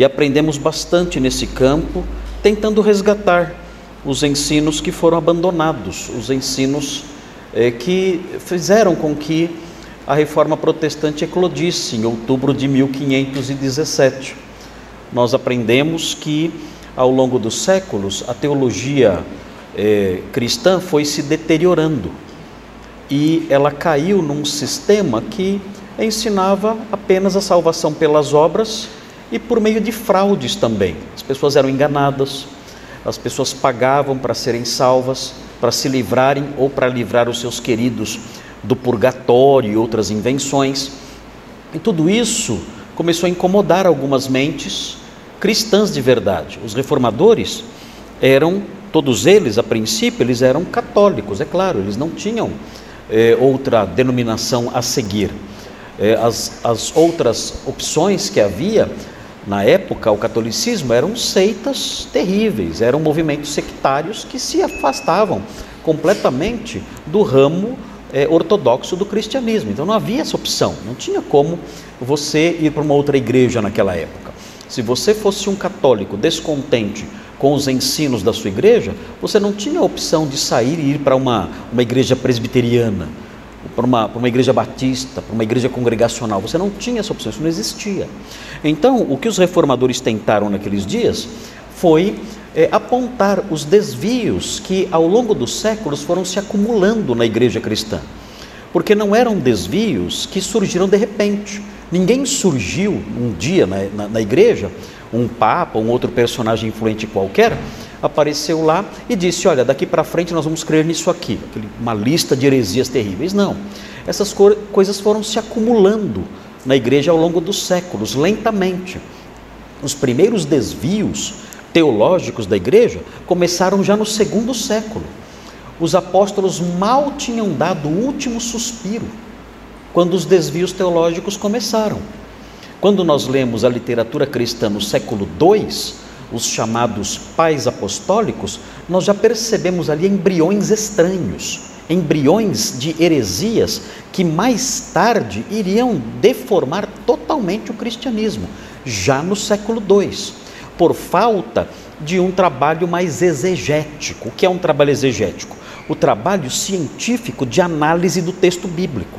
e aprendemos bastante nesse campo, tentando resgatar os ensinos que foram abandonados, os ensinos eh, que fizeram com que a reforma protestante eclodisse em outubro de 1517. Nós aprendemos que, ao longo dos séculos, a teologia eh, cristã foi se deteriorando e ela caiu num sistema que ensinava apenas a salvação pelas obras e por meio de fraudes também. As pessoas eram enganadas, as pessoas pagavam para serem salvas, para se livrarem ou para livrar os seus queridos do purgatório e outras invenções. E tudo isso começou a incomodar algumas mentes cristãs de verdade. Os reformadores eram, todos eles, a princípio, eles eram católicos, é claro, eles não tinham é, outra denominação a seguir. É, as, as outras opções que havia na época, o catolicismo eram seitas terríveis, eram movimentos sectários que se afastavam completamente do ramo é, ortodoxo do cristianismo. Então não havia essa opção, não tinha como você ir para uma outra igreja naquela época. Se você fosse um católico descontente com os ensinos da sua igreja, você não tinha a opção de sair e ir para uma, uma igreja presbiteriana para uma, para uma igreja batista, para uma igreja congregacional. Você não tinha essa opção, isso não existia. Então, o que os reformadores tentaram naqueles dias foi é, apontar os desvios que ao longo dos séculos foram se acumulando na igreja cristã. Porque não eram desvios que surgiram de repente. Ninguém surgiu um dia na, na, na igreja, um papa, um outro personagem influente qualquer, apareceu lá e disse: Olha, daqui para frente nós vamos crer nisso aqui, uma lista de heresias terríveis. Não, essas coisas foram se acumulando na igreja ao longo dos séculos, lentamente. Os primeiros desvios teológicos da igreja começaram já no segundo século. Os apóstolos mal tinham dado o último suspiro quando os desvios teológicos começaram. Quando nós lemos a literatura cristã no século II, os chamados pais apostólicos, nós já percebemos ali embriões estranhos, embriões de heresias que mais tarde iriam deformar totalmente o cristianismo, já no século II, por falta de um trabalho mais exegético. O que é um trabalho exegético? O trabalho científico de análise do texto bíblico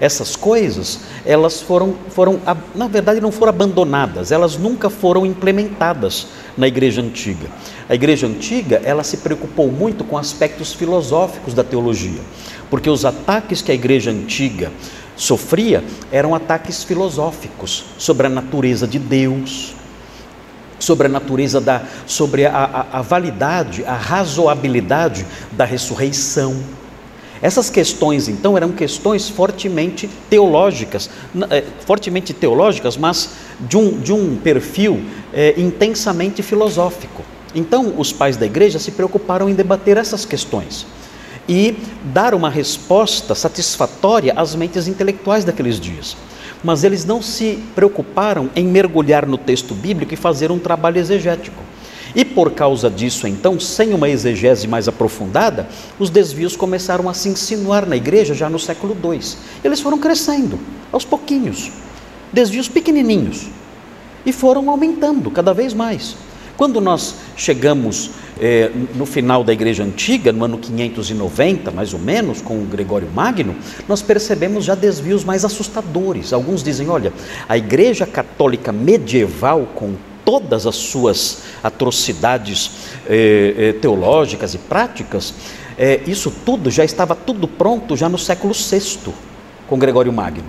essas coisas, elas foram, foram, na verdade, não foram abandonadas, elas nunca foram implementadas na igreja antiga. A igreja antiga, ela se preocupou muito com aspectos filosóficos da teologia, porque os ataques que a igreja antiga sofria eram ataques filosóficos sobre a natureza de Deus, sobre a natureza da, sobre a, a, a validade, a razoabilidade da ressurreição essas questões, então, eram questões fortemente teológicas, eh, fortemente teológicas, mas de um, de um perfil é, intensamente filosófico. Então, os pais da igreja se preocuparam em debater essas questões e dar uma resposta satisfatória às mentes intelectuais daqueles dias. Mas eles não se preocuparam em mergulhar no texto bíblico e fazer um trabalho exegético. E por causa disso, então, sem uma exegese mais aprofundada, os desvios começaram a se insinuar na igreja já no século II. Eles foram crescendo, aos pouquinhos, desvios pequenininhos, e foram aumentando cada vez mais. Quando nós chegamos eh, no final da Igreja Antiga, no ano 590, mais ou menos, com o Gregório Magno, nós percebemos já desvios mais assustadores. Alguns dizem: olha, a Igreja Católica medieval, com todas as suas atrocidades eh, eh, teológicas e práticas, eh, isso tudo já estava tudo pronto já no século VI, com Gregório Magno,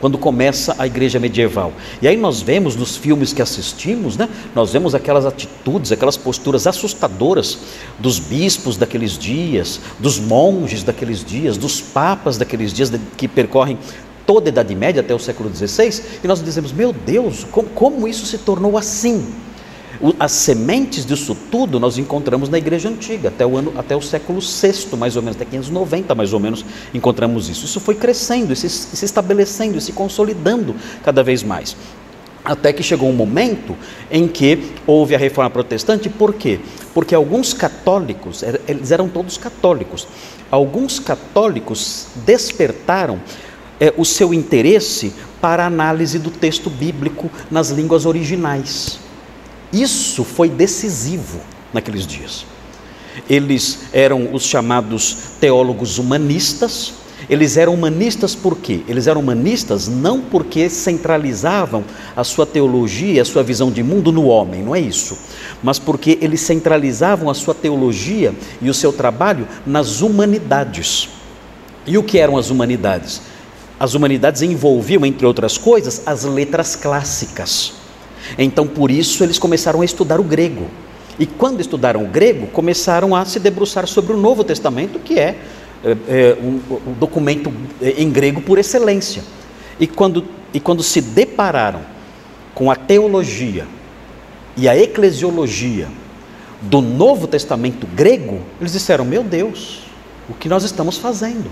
quando começa a igreja medieval. E aí nós vemos nos filmes que assistimos, né, nós vemos aquelas atitudes, aquelas posturas assustadoras dos bispos daqueles dias, dos monges daqueles dias, dos papas daqueles dias que percorrem toda a Idade Média até o século XVI, e nós dizemos, meu Deus, como, como isso se tornou assim? As sementes disso tudo nós encontramos na igreja antiga, até o, ano, até o século VI, mais ou menos, até 590, mais ou menos, encontramos isso. Isso foi crescendo, se, se estabelecendo, e se consolidando cada vez mais. Até que chegou um momento em que houve a reforma protestante, por quê? Porque alguns católicos, eles eram todos católicos, alguns católicos despertaram é, o seu interesse para a análise do texto bíblico nas línguas originais. Isso foi decisivo naqueles dias. Eles eram os chamados teólogos humanistas. Eles eram humanistas por quê? Eles eram humanistas não porque centralizavam a sua teologia, a sua visão de mundo no homem, não é isso. Mas porque eles centralizavam a sua teologia e o seu trabalho nas humanidades. E o que eram as humanidades? As humanidades envolviam, entre outras coisas, as letras clássicas. Então, por isso, eles começaram a estudar o grego. E quando estudaram o grego, começaram a se debruçar sobre o Novo Testamento, que é, é, um, um, documento em grego por excelência. E quando, e quando se depararam com a teologia e a eclesiologia do Novo Testamento grego, eles disseram: Meu Deus, o que nós estamos fazendo?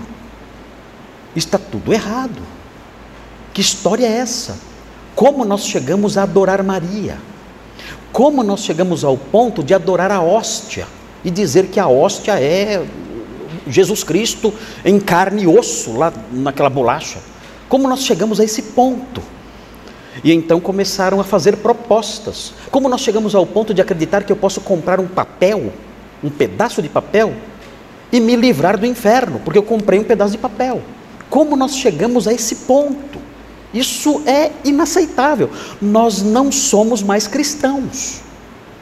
Está tudo errado. Que história é essa? Como nós chegamos a adorar Maria? Como nós chegamos ao ponto de adorar a hóstia e dizer que a hóstia é Jesus Cristo em carne e osso, lá naquela bolacha? Como nós chegamos a esse ponto? E então começaram a fazer propostas. Como nós chegamos ao ponto de acreditar que eu posso comprar um papel, um pedaço de papel, e me livrar do inferno, porque eu comprei um pedaço de papel? Como nós chegamos a esse ponto? Isso é inaceitável. Nós não somos mais cristãos.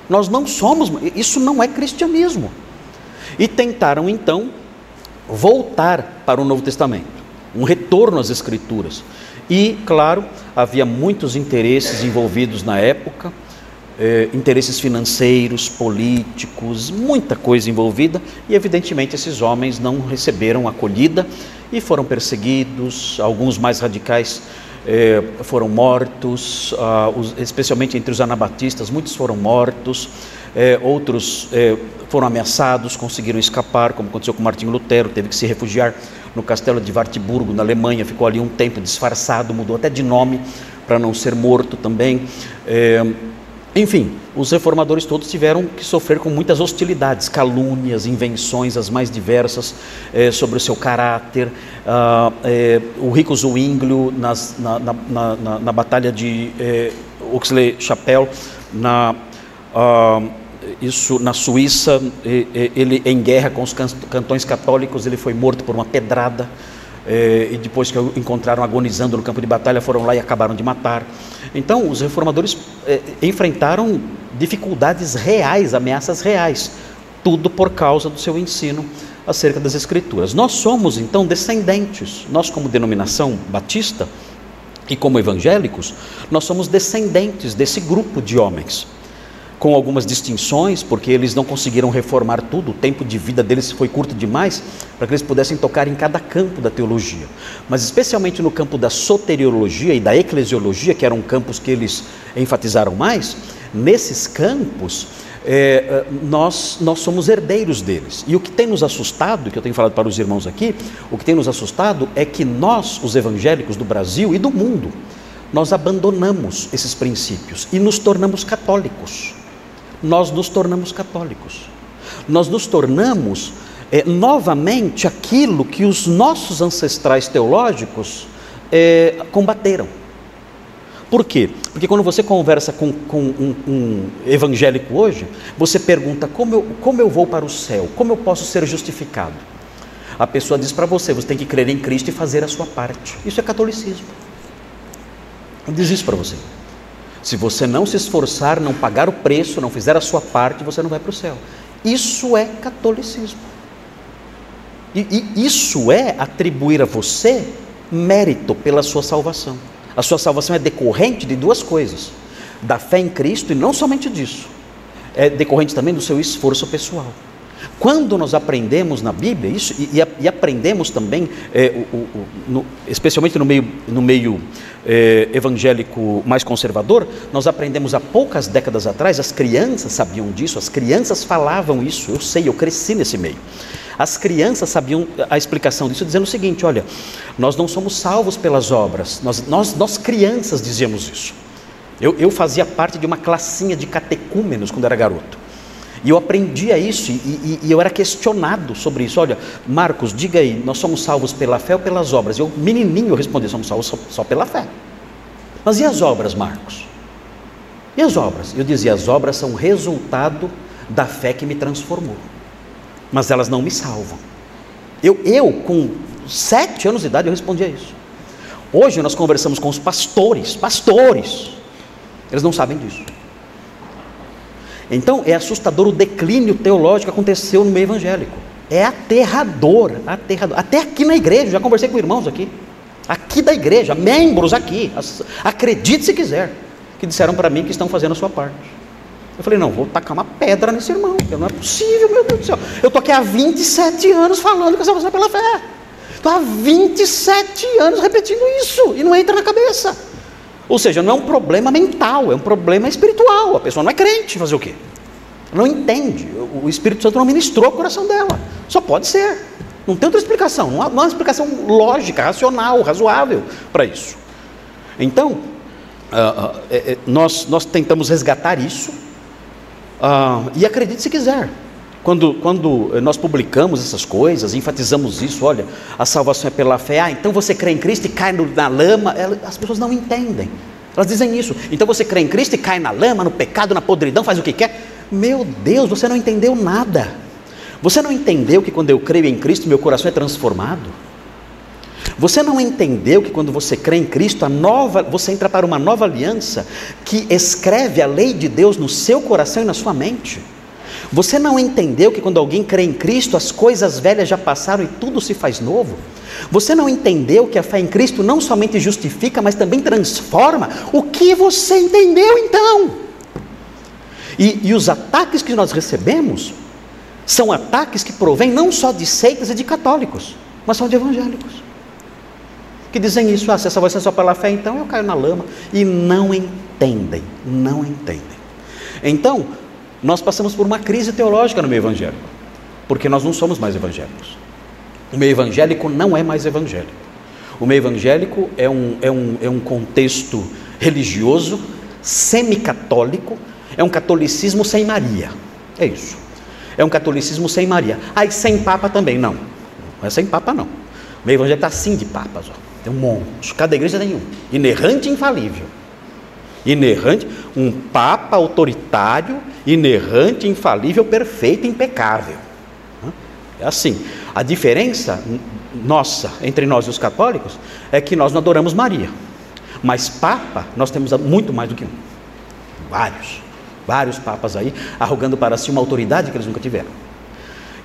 Nós não somos, isso não é cristianismo. E tentaram então voltar para o Novo Testamento, um retorno às Escrituras. E, claro, havia muitos interesses envolvidos na época, eh, interesses financeiros, políticos, muita coisa envolvida, e evidentemente esses homens não receberam acolhida e foram perseguidos, alguns mais radicais eh, foram mortos, ah, os, especialmente entre os anabatistas, muitos foram mortos, eh, outros eh, foram ameaçados, conseguiram escapar, como aconteceu com Martinho Lutero, teve que se refugiar no castelo de Wartburgo, na Alemanha, ficou ali um tempo disfarçado, mudou até de nome para não ser morto também. Eh, enfim, os reformadores todos tiveram que sofrer com muitas hostilidades, calúnias, invenções as mais diversas eh, sobre o seu caráter. Ah, eh, o rico Zwinglio, nas, na, na, na, na, batalha de eh, Oxley-Chapelle, na, ah, isso, na Suíça, ele em guerra com os cantões católicos, ele foi morto por uma pedrada. É, e depois que o encontraram agonizando no campo de batalha, foram lá e acabaram de matar. Então, os reformadores é, enfrentaram dificuldades reais, ameaças reais, tudo por causa do seu ensino acerca das Escrituras. Nós somos, então, descendentes, nós, como denominação batista e como evangélicos, nós somos descendentes desse grupo de homens com algumas distinções, porque eles não conseguiram reformar tudo, o tempo de vida deles foi curto demais para que eles pudessem tocar em cada campo da teologia. Mas especialmente no campo da soteriologia e da eclesiologia, que eram campos que eles enfatizaram mais, nesses campos é, nós, nós somos herdeiros deles. E o que tem nos assustado, que eu tenho falado para os irmãos aqui, o que tem nos assustado é que nós, os evangélicos do Brasil e do mundo, nós abandonamos esses princípios e nos tornamos católicos nós nos tornamos católicos. Nós nos tornamos é, novamente aquilo que os nossos ancestrais teológicos é, combateram. Por quê? Porque quando você conversa com, com um, um, evangélico hoje, você pergunta como eu, como eu vou para o céu, como eu posso ser justificado. A pessoa diz para você: você tem que crer em Cristo e fazer a sua parte. Isso é catolicismo. Diz isso para você. Se você não se esforçar, não pagar o preço, não fizer a sua parte, você não vai para o céu. Isso é catolicismo. E, e, isso é atribuir a você mérito pela sua salvação. A sua salvação é decorrente de duas coisas: da fé em Cristo e não somente disso, é decorrente também do seu esforço pessoal. Quando nós aprendemos na Bíblia isso, e, e aprendemos também, é, o, o, no, especialmente no meio, no meio é, evangélico mais conservador, nós aprendemos há poucas décadas atrás, as crianças sabiam disso, as crianças falavam isso, eu sei, eu cresci nesse meio. As crianças sabiam a explicação disso, dizendo o seguinte: olha, nós não somos salvos pelas obras, nós, nós, nós crianças dizíamos isso. Eu, eu fazia parte de uma classinha de catecúmenos quando era garoto. E eu aprendia isso e, e, e, eu era questionado sobre isso. Olha, Marcos, diga aí, nós somos salvos pela fé ou pelas obras? Eu, menininho, respondi: somos salvos só, só pela fé. Mas e as obras, Marcos? E as obras? Eu dizia: as obras são resultado da fé que me transformou, mas elas não me salvam. Eu, eu com sete anos de idade, eu respondia isso. Hoje nós conversamos com os pastores, pastores, eles não sabem disso. Então é assustador o declínio teológico que aconteceu no meio evangélico. É aterrador, aterrador. Até aqui na igreja, já conversei com irmãos aqui, aqui da igreja, membros aqui, acredite se quiser, que disseram para mim que estão fazendo a sua parte. Eu falei, não, vou tacar uma pedra nesse irmão, porque não é possível, meu Deus do céu. Eu estou aqui há 27 anos falando que a salvação é pela fé. Estou há 27 anos repetindo isso e não entra na cabeça. Ou seja, não é um problema mental, é um problema espiritual. A pessoa não é crente, fazer o quê? Não entende. O Espírito Santo não ministrou o coração dela. Só pode ser. Não tem outra explicação. Não há, não há uma explicação lógica, racional, razoável para isso. Então, uh, uh, é, nós, nós tentamos resgatar isso. Uh, e acredite se quiser. Quando, quando nós publicamos essas coisas, enfatizamos isso, olha, a salvação é pela fé, ah, então você crê em Cristo e cai na lama, as pessoas não entendem. Elas dizem isso. Então você crê em Cristo e cai na lama, no pecado, na podridão, faz o que quer. Meu Deus, você não entendeu nada. Você não entendeu que quando eu creio em Cristo, meu coração é transformado? Você não entendeu que quando você crê em Cristo, a nova, você entra para uma nova aliança que escreve a lei de Deus no seu coração e na sua mente? Você não entendeu que quando alguém crê em Cristo, as coisas velhas já passaram e tudo se faz novo? Você não entendeu que a fé em Cristo não somente justifica, mas também transforma? O que você entendeu então? E, e os ataques que nós recebemos são ataques que provêm não só de seitas e de católicos, mas são de evangélicos. Que dizem isso, ah, se essa vai ser só pela fé, então eu caio na lama. E não entendem, não entendem. Então, nós passamos por uma crise teológica no meio evangélico, porque nós não somos mais evangélicos. O meio evangélico não é mais evangélico. O meio evangélico é um, é um, é um contexto religioso, semi-católico, é um catolicismo sem Maria. É isso. É um catolicismo sem Maria. Ah, e sem Papa também? Não. Não é sem Papa, não. O meio evangélico está assim de papas. Ó. Tem um monte. Cada igreja tem um. Inerrante e infalível. Inerrante, um Papa autoritário inerrante, infalível, perfeito, impecável. É assim. A diferença nossa entre nós e os católicos é que nós não adoramos Maria. Mas Papa, nós temos muito mais do que um. Vários. Vários papas aí, arrogando para si uma autoridade que eles nunca tiveram.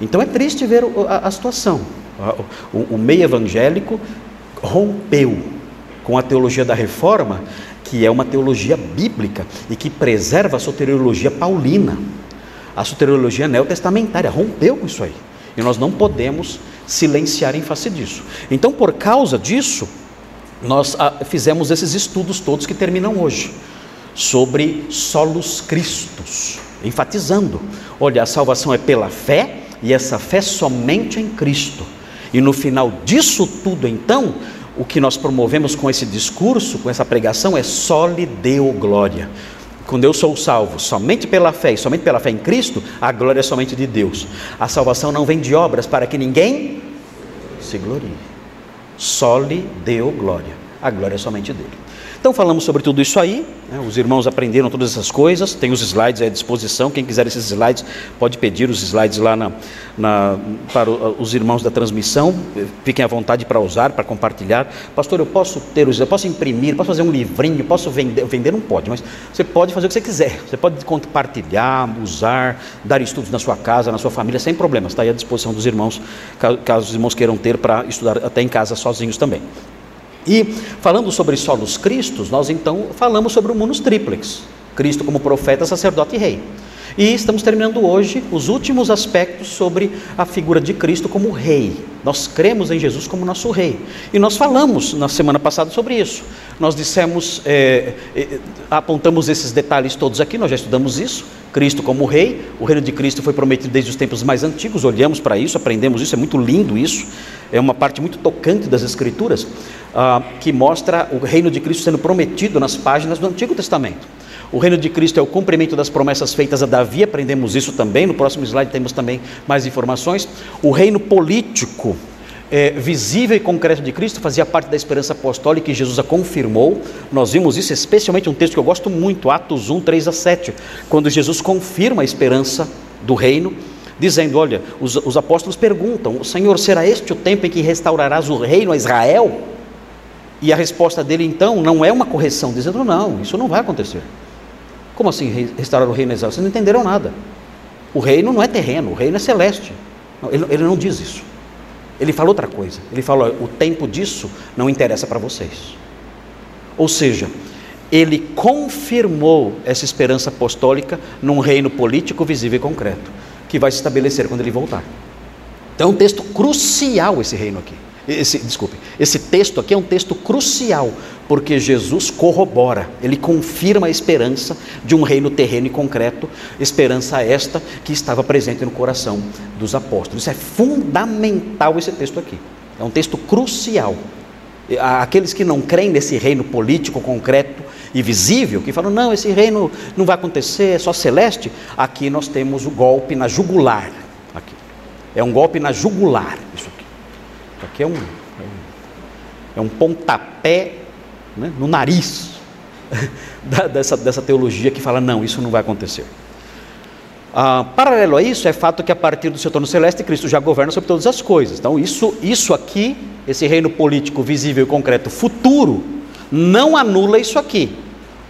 Então é triste ver a, situação. O meio evangélico rompeu com a teologia da reforma que é uma teologia bíblica e que preserva a soteriologia paulina. A soteriologia neotestamentária rompeu com isso aí. E nós não podemos silenciar em face disso. Então, por causa disso, nós ah, fizemos esses estudos todos que terminam hoje, sobre solos cristos, enfatizando: olha, a salvação é pela fé, e essa fé somente em Cristo. E no final disso tudo, então, o que nós promovemos com esse discurso, com essa pregação, é só lhe deu glória. Quando eu sou salvo somente pela fé e somente pela fé em Cristo, a glória é somente de Deus. A salvação não vem de obras para que ninguém se glorie. Só lhe deu glória. A glória é somente dele. Então falamos sobre tudo isso aí, né? os irmãos aprenderam todas essas coisas, tem os slides à disposição, quem quiser esses slides pode pedir os slides lá na, na, para os irmãos da transmissão, fiquem à vontade para usar, para compartilhar. Pastor, eu posso ter os, eu posso imprimir, posso fazer um livrinho, posso vender, vender não pode, mas você pode fazer o que você quiser, você pode compartilhar, usar, dar estudos na sua casa, na sua família, sem problemas, está aí à disposição dos irmãos, caso os irmãos queiram ter para estudar até em casa sozinhos também. E falando sobre solos Cristos, nós então falamos sobre o munus triplex, Cristo como profeta, sacerdote e rei. E estamos terminando hoje os últimos aspectos sobre a figura de Cristo como rei. Nós cremos em Jesus como nosso rei. E nós falamos na semana passada sobre isso. Nós dissemos, é, é, apontamos esses detalhes todos aqui, nós já estudamos isso. Cristo como rei, o reino de Cristo foi prometido desde os tempos mais antigos, olhamos para isso, aprendemos isso, é muito lindo isso, é uma parte muito tocante das Escrituras, ah, que mostra o reino de Cristo sendo prometido nas páginas do Antigo Testamento. O reino de Cristo é o cumprimento das promessas feitas a Davi, aprendemos isso também. No próximo slide temos também mais informações. O reino político é, visível e concreto de Cristo fazia parte da esperança apostólica e Jesus a confirmou. Nós vimos isso, especialmente um texto que eu gosto muito, Atos 1, 3 a 7, quando Jesus confirma a esperança do reino, dizendo: Olha, os, os apóstolos perguntam, Senhor, será este o tempo em que restaurarás o reino a Israel? E a resposta dele então não é uma correção, dizendo: Não, isso não vai acontecer. Como assim restaurar o reino a Israel? Vocês não entenderam nada. O reino não é terreno, o reino é celeste. Ele, ele não diz isso. Ele fala outra coisa. Ele fala: o tempo disso não interessa para vocês. Ou seja, ele confirmou essa esperança apostólica num reino político visível e concreto, que vai se estabelecer quando ele voltar. Então é um texto crucial esse reino aqui. Esse, desculpe, esse texto aqui é um texto crucial, porque Jesus corrobora, ele confirma a esperança de um reino terreno e concreto, esperança esta que estava presente no coração dos apóstolos. Isso é fundamental esse texto aqui. É um texto crucial. Aqueles que não creem nesse reino político concreto e visível, que falam, não, esse reino não vai acontecer, é só celeste, aqui nós temos o golpe na jugular. Aqui. É um golpe na jugular, isso aqui. Isso aqui é um, é um pontapé né, no nariz dessa, dessa teologia que fala: não, isso não vai acontecer. Ah, paralelo a isso, é fato que a partir do seu trono celeste, Cristo já governa sobre todas as coisas. Então, isso, isso aqui, esse reino político visível e concreto futuro, não anula isso aqui.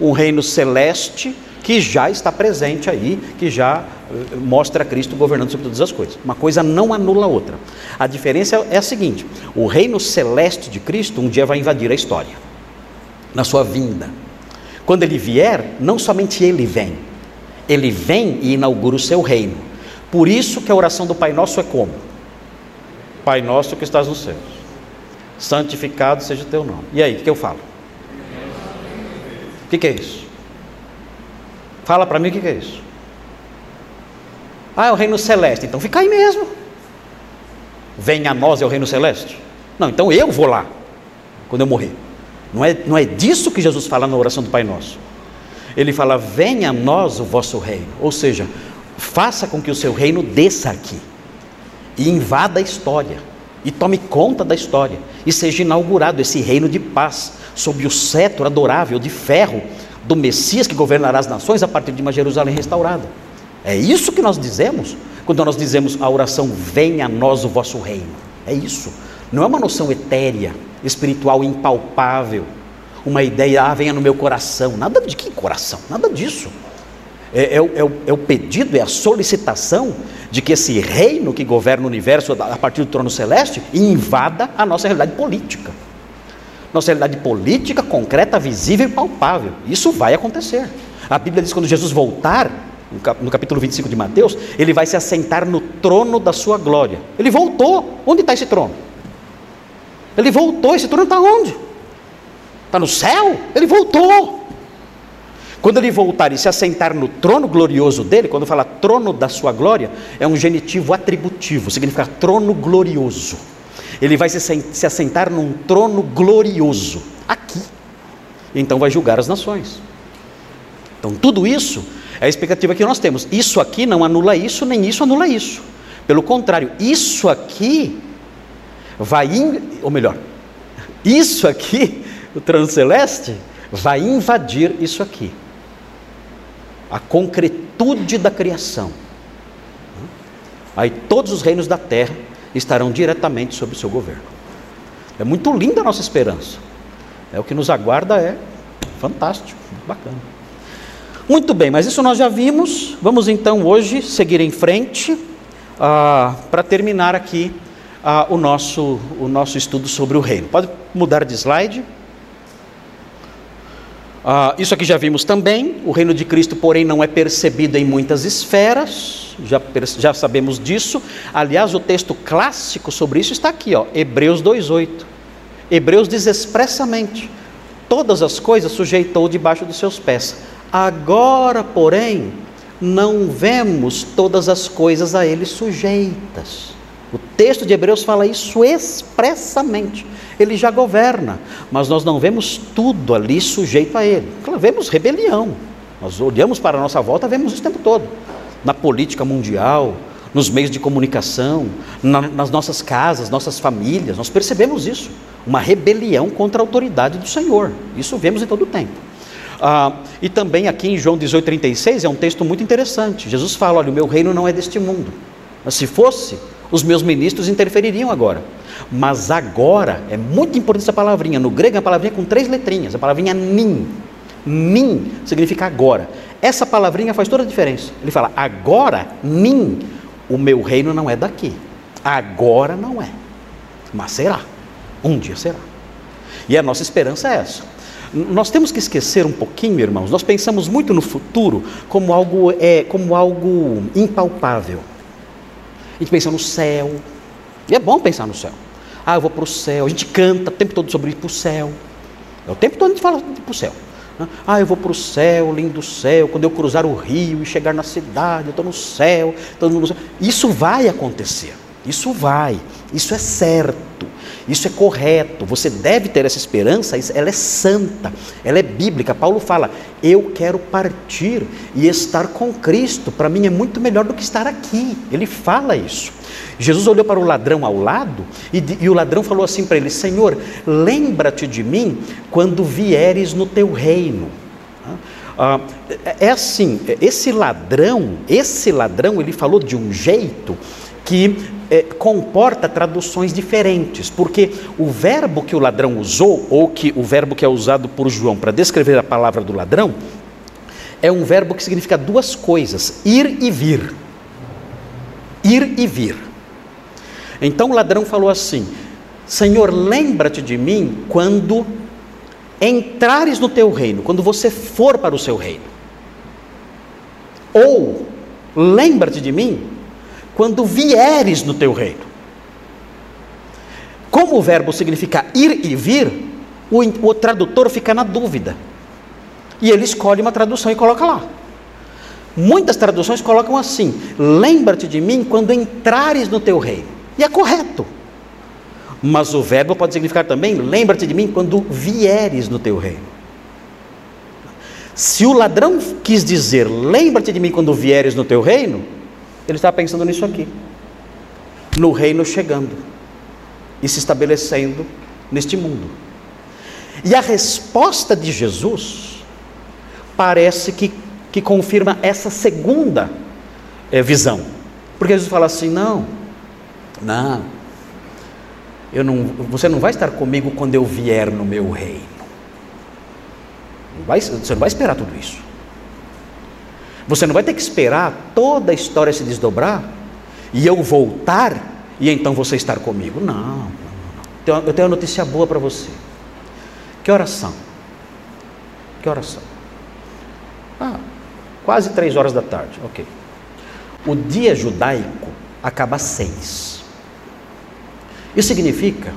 Um reino celeste que já está presente aí, que já eh, mostra Cristo governando sobre todas as coisas. Uma coisa não anula a outra. A diferença é a seguinte: o reino celeste de Cristo um dia vai invadir a história, na sua vinda. Quando ele vier, não somente ele vem, ele vem e inaugura o seu reino. Por isso que a oração do Pai Nosso é como? Pai Nosso que estás nos céus, santificado seja o teu nome. E aí, o que eu falo? O que, que é isso? Fala para mim o que é isso. Ah, é o reino celeste. Então fica aí mesmo. Venha a nós é o reino celeste. Não, então eu vou lá, quando eu morrer. Não é, não é disso que Jesus fala na oração do Pai Nosso. Ele fala: venha a nós o vosso reino. Ou seja, faça com que o seu reino desça aqui e invada a história e tome conta da história e seja inaugurado esse reino de paz sob o cetro adorável de ferro do Messias que governará as nações a partir de uma Jerusalém restaurada. É isso que nós dizemos quando nós dizemos a oração: Venha a nós o vosso reino. É isso. Não é uma noção etérea, espiritual, impalpável, uma ideia, ah, venha no meu coração. Nada de que coração? Nada disso. É, é, é, é, o pedido, é a solicitação de que esse reino que governa o universo a partir do trono celeste invada a nossa realidade política nossa realidade política, concreta, visível e palpável. Isso vai acontecer. A Bíblia diz que quando Jesus voltar, no capítulo 25 de Mateus, ele vai se assentar no trono da sua glória. Ele voltou. Onde está esse trono? Ele voltou. Esse trono está onde? Está no céu? Ele voltou. Quando ele voltar e se assentar no trono glorioso dele, quando fala trono da sua glória, é um genitivo atributivo, significa trono glorioso. Ele vai se assentar num trono glorioso, aqui. Então vai julgar as nações. Então tudo isso é a expectativa que nós temos. Isso aqui não anula isso, nem isso anula isso. Pelo contrário, isso aqui vai, in... ou melhor, isso aqui, o trono celeste, vai invadir isso aqui. A concretude da criação. Aí todos os reinos da terra estarão diretamente sob o seu governo. É muito linda a nossa esperança. É o que nos aguarda é fantástico, bacana. Muito bem, mas isso nós já vimos. Vamos então hoje seguir em frente ah, para terminar aqui ah, o, nosso, o nosso estudo sobre o reino. Pode mudar de slide. Ah, isso aqui já vimos também. O reino de Cristo, porém, não é percebido em muitas esferas já, já sabemos disso. Aliás, o texto clássico sobre isso está aqui, ó, Hebreus 2,8. Hebreus diz expressamente: todas as coisas sujeitou debaixo dos seus pés. Agora, porém, não vemos todas as coisas a ele sujeitas. O texto de Hebreus fala isso expressamente. Ele já governa, mas nós não vemos tudo ali sujeito a ele. Claro, vemos rebelião. Nós olhamos para a nossa volta, vemos isso o tempo todo na política mundial, nos meios de comunicação, na, nas nossas casas, nossas famílias, nós percebemos isso. Uma rebelião contra a autoridade do Senhor. Isso vemos em todo o tempo. Ah, e também aqui em João 18,36 é um texto muito interessante. Jesus fala: Olha, o meu reino não é deste mundo. Se fosse, os meus ministros interfeririam agora. Mas agora, é muito importante essa palavrinha. No grego é uma palavrinha com três letrinhas. A palavrinha nin. Nin significa agora. Essa palavrinha faz toda a diferença. Ele fala: agora, nin, o meu reino não é daqui. Agora não é. Mas será. Um dia será. E a nossa esperança é essa. Nós temos que esquecer um pouquinho, irmãos. Nós pensamos muito no futuro como algo é, como algo impalpável. A gente pensa no céu. E é bom pensar no céu. Ah, eu vou para o céu. A gente canta o tempo todo sobre ir para o céu. É o tempo todo a gente fala para o céu. Ah, eu vou para o céu, lindo céu, quando eu cruzar o rio e chegar na cidade, eu estou no céu, no céu. Isso vai acontecer, isso vai, isso é certo, isso é correto. Você deve ter essa esperança, ela é santa, ela é bíblica. Paulo fala: Eu quero partir e estar com Cristo, para mim é muito melhor do que estar aqui. Ele fala isso. Jesus olhou para o ladrão ao lado e, e o ladrão falou assim para ele: Senhor, lembra-te de mim quando vieres no teu reino. Ah, é assim, esse ladrão, esse ladrão, ele falou de um jeito que é, comporta traduções diferentes, porque o verbo que o ladrão usou, ou que o verbo que é usado por João para descrever a palavra do ladrão, é um verbo que significa duas coisas: ir e vir. Ir e vir. Então o ladrão falou assim: Senhor, lembra-te de mim quando entrares no teu reino, quando você for para o seu reino. Ou lembra-te de mim quando vieres no teu reino. Como o verbo significa ir e vir, o, o tradutor fica na dúvida. E ele escolhe uma tradução e coloca lá. Muitas traduções colocam assim: lembra-te de mim quando entrares no teu reino. E é correto. Mas o verbo pode significar também: lembra-te de mim quando vieres no teu reino. Se o ladrão quis dizer, lembra-te de mim quando vieres no teu reino, ele está pensando nisso aqui, no reino chegando e se estabelecendo neste mundo. E a resposta de Jesus parece que, que confirma essa segunda é, visão, porque Jesus fala assim: não, não. Eu não, você não vai estar comigo quando eu vier no meu reino. Não vai, você não vai esperar tudo isso. Você não vai ter que esperar toda a história se desdobrar e eu voltar e então você estar comigo. Não, não, não. Eu tenho uma notícia boa para você. Que oração? Que oração? Ah, quase três horas da tarde. Ok. O dia judaico acaba às seis. Isso significa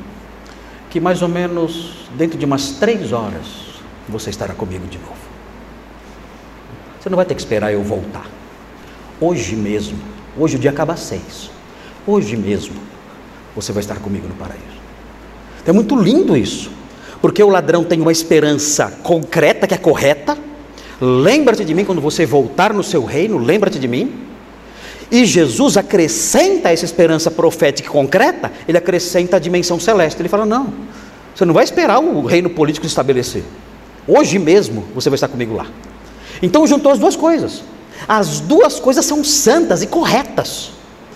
que mais ou menos dentro de umas três horas você estará comigo de novo. Você não vai ter que esperar eu voltar. Hoje mesmo, hoje o dia acaba às seis. Hoje mesmo você vai estar comigo no paraíso. É muito lindo isso, porque o ladrão tem uma esperança concreta que é correta. Lembra-te de mim quando você voltar no seu reino, lembra-te de mim. E Jesus acrescenta essa esperança profética concreta, ele acrescenta a dimensão celeste. Ele fala: não, você não vai esperar o reino político se estabelecer. Hoje mesmo você vai estar comigo lá. Então juntou as duas coisas. As duas coisas são santas e corretas.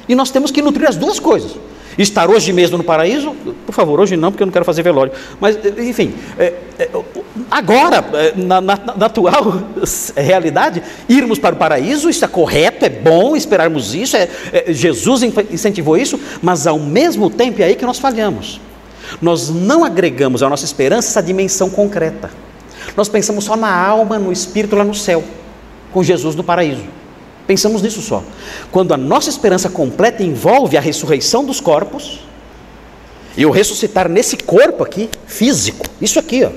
E nós temos que nutrir as duas coisas. Estar hoje mesmo no paraíso, por favor, hoje não, porque eu não quero fazer velório. Mas, enfim, é, é, agora, na, na, na, atual realidade, irmos para o paraíso, isso é correto, é bom esperarmos isso, é, é, Jesus incentivou isso, mas ao mesmo tempo é aí que nós falhamos. Nós não agregamos à nossa esperança essa dimensão concreta. Nós pensamos só na alma, no espírito lá no céu, com Jesus no paraíso. Pensamos nisso só. Quando a nossa esperança completa envolve a ressurreição dos corpos, e o ressuscitar nesse corpo aqui, físico, isso aqui, ó.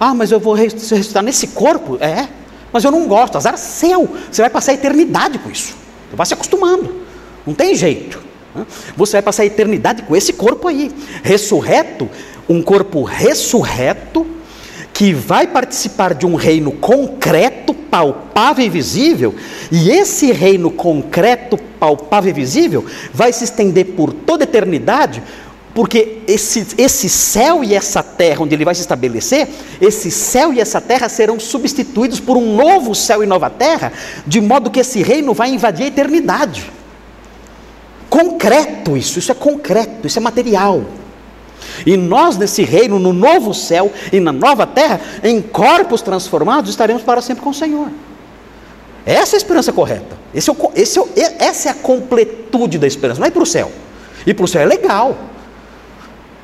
Ah, mas eu vou ressuscitar nesse corpo? É, mas eu não gosto, azar seu. Você vai passar a eternidade com isso. Você vai se acostumando. Não tem jeito. Você vai passar a eternidade com esse corpo aí. Ressurreto, um corpo ressurreto que vai participar de um reino concreto, palpável e visível, e esse reino concreto, palpável e visível vai se estender por toda a eternidade, porque esse, esse céu e essa terra onde ele vai se estabelecer, esse céu e essa terra serão substituídos por um novo céu e nova terra, de modo que esse reino vai invadir a eternidade. Concreto isso, isso é concreto, isso é material. E nós, nesse reino, no novo céu e na nova terra, em corpos transformados, estaremos para sempre com o Senhor. Essa é a esperança correta. Esse é o, esse é, essa é a completude da esperança. Não é para o céu. E para o céu é legal.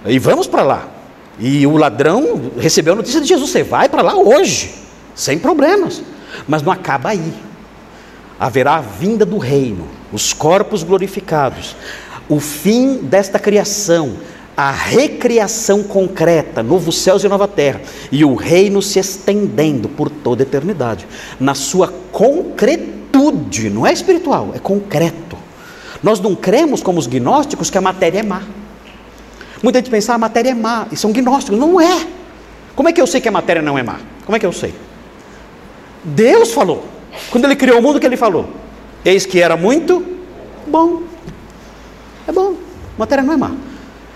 E vamos para lá. E o ladrão recebeu a notícia de Jesus: você vai para lá hoje, sem problemas. Mas não acaba aí. Haverá a vinda do reino, os corpos glorificados, o fim desta criação, a recriação concreta, novos céus e nova terra, e o reino se estendendo por toda a eternidade, na sua concretude, não é espiritual, é concreto. Nós não cremos como os gnósticos que a matéria é má. Muita gente pensa, ah, a matéria é má, isso é um gnóstico. Não é. Como é que eu sei que a matéria não é má? Como é que eu sei? Deus falou. Quando ele criou o mundo, o que ele falou? Eis que era muito bom. É bom. A matéria não é má.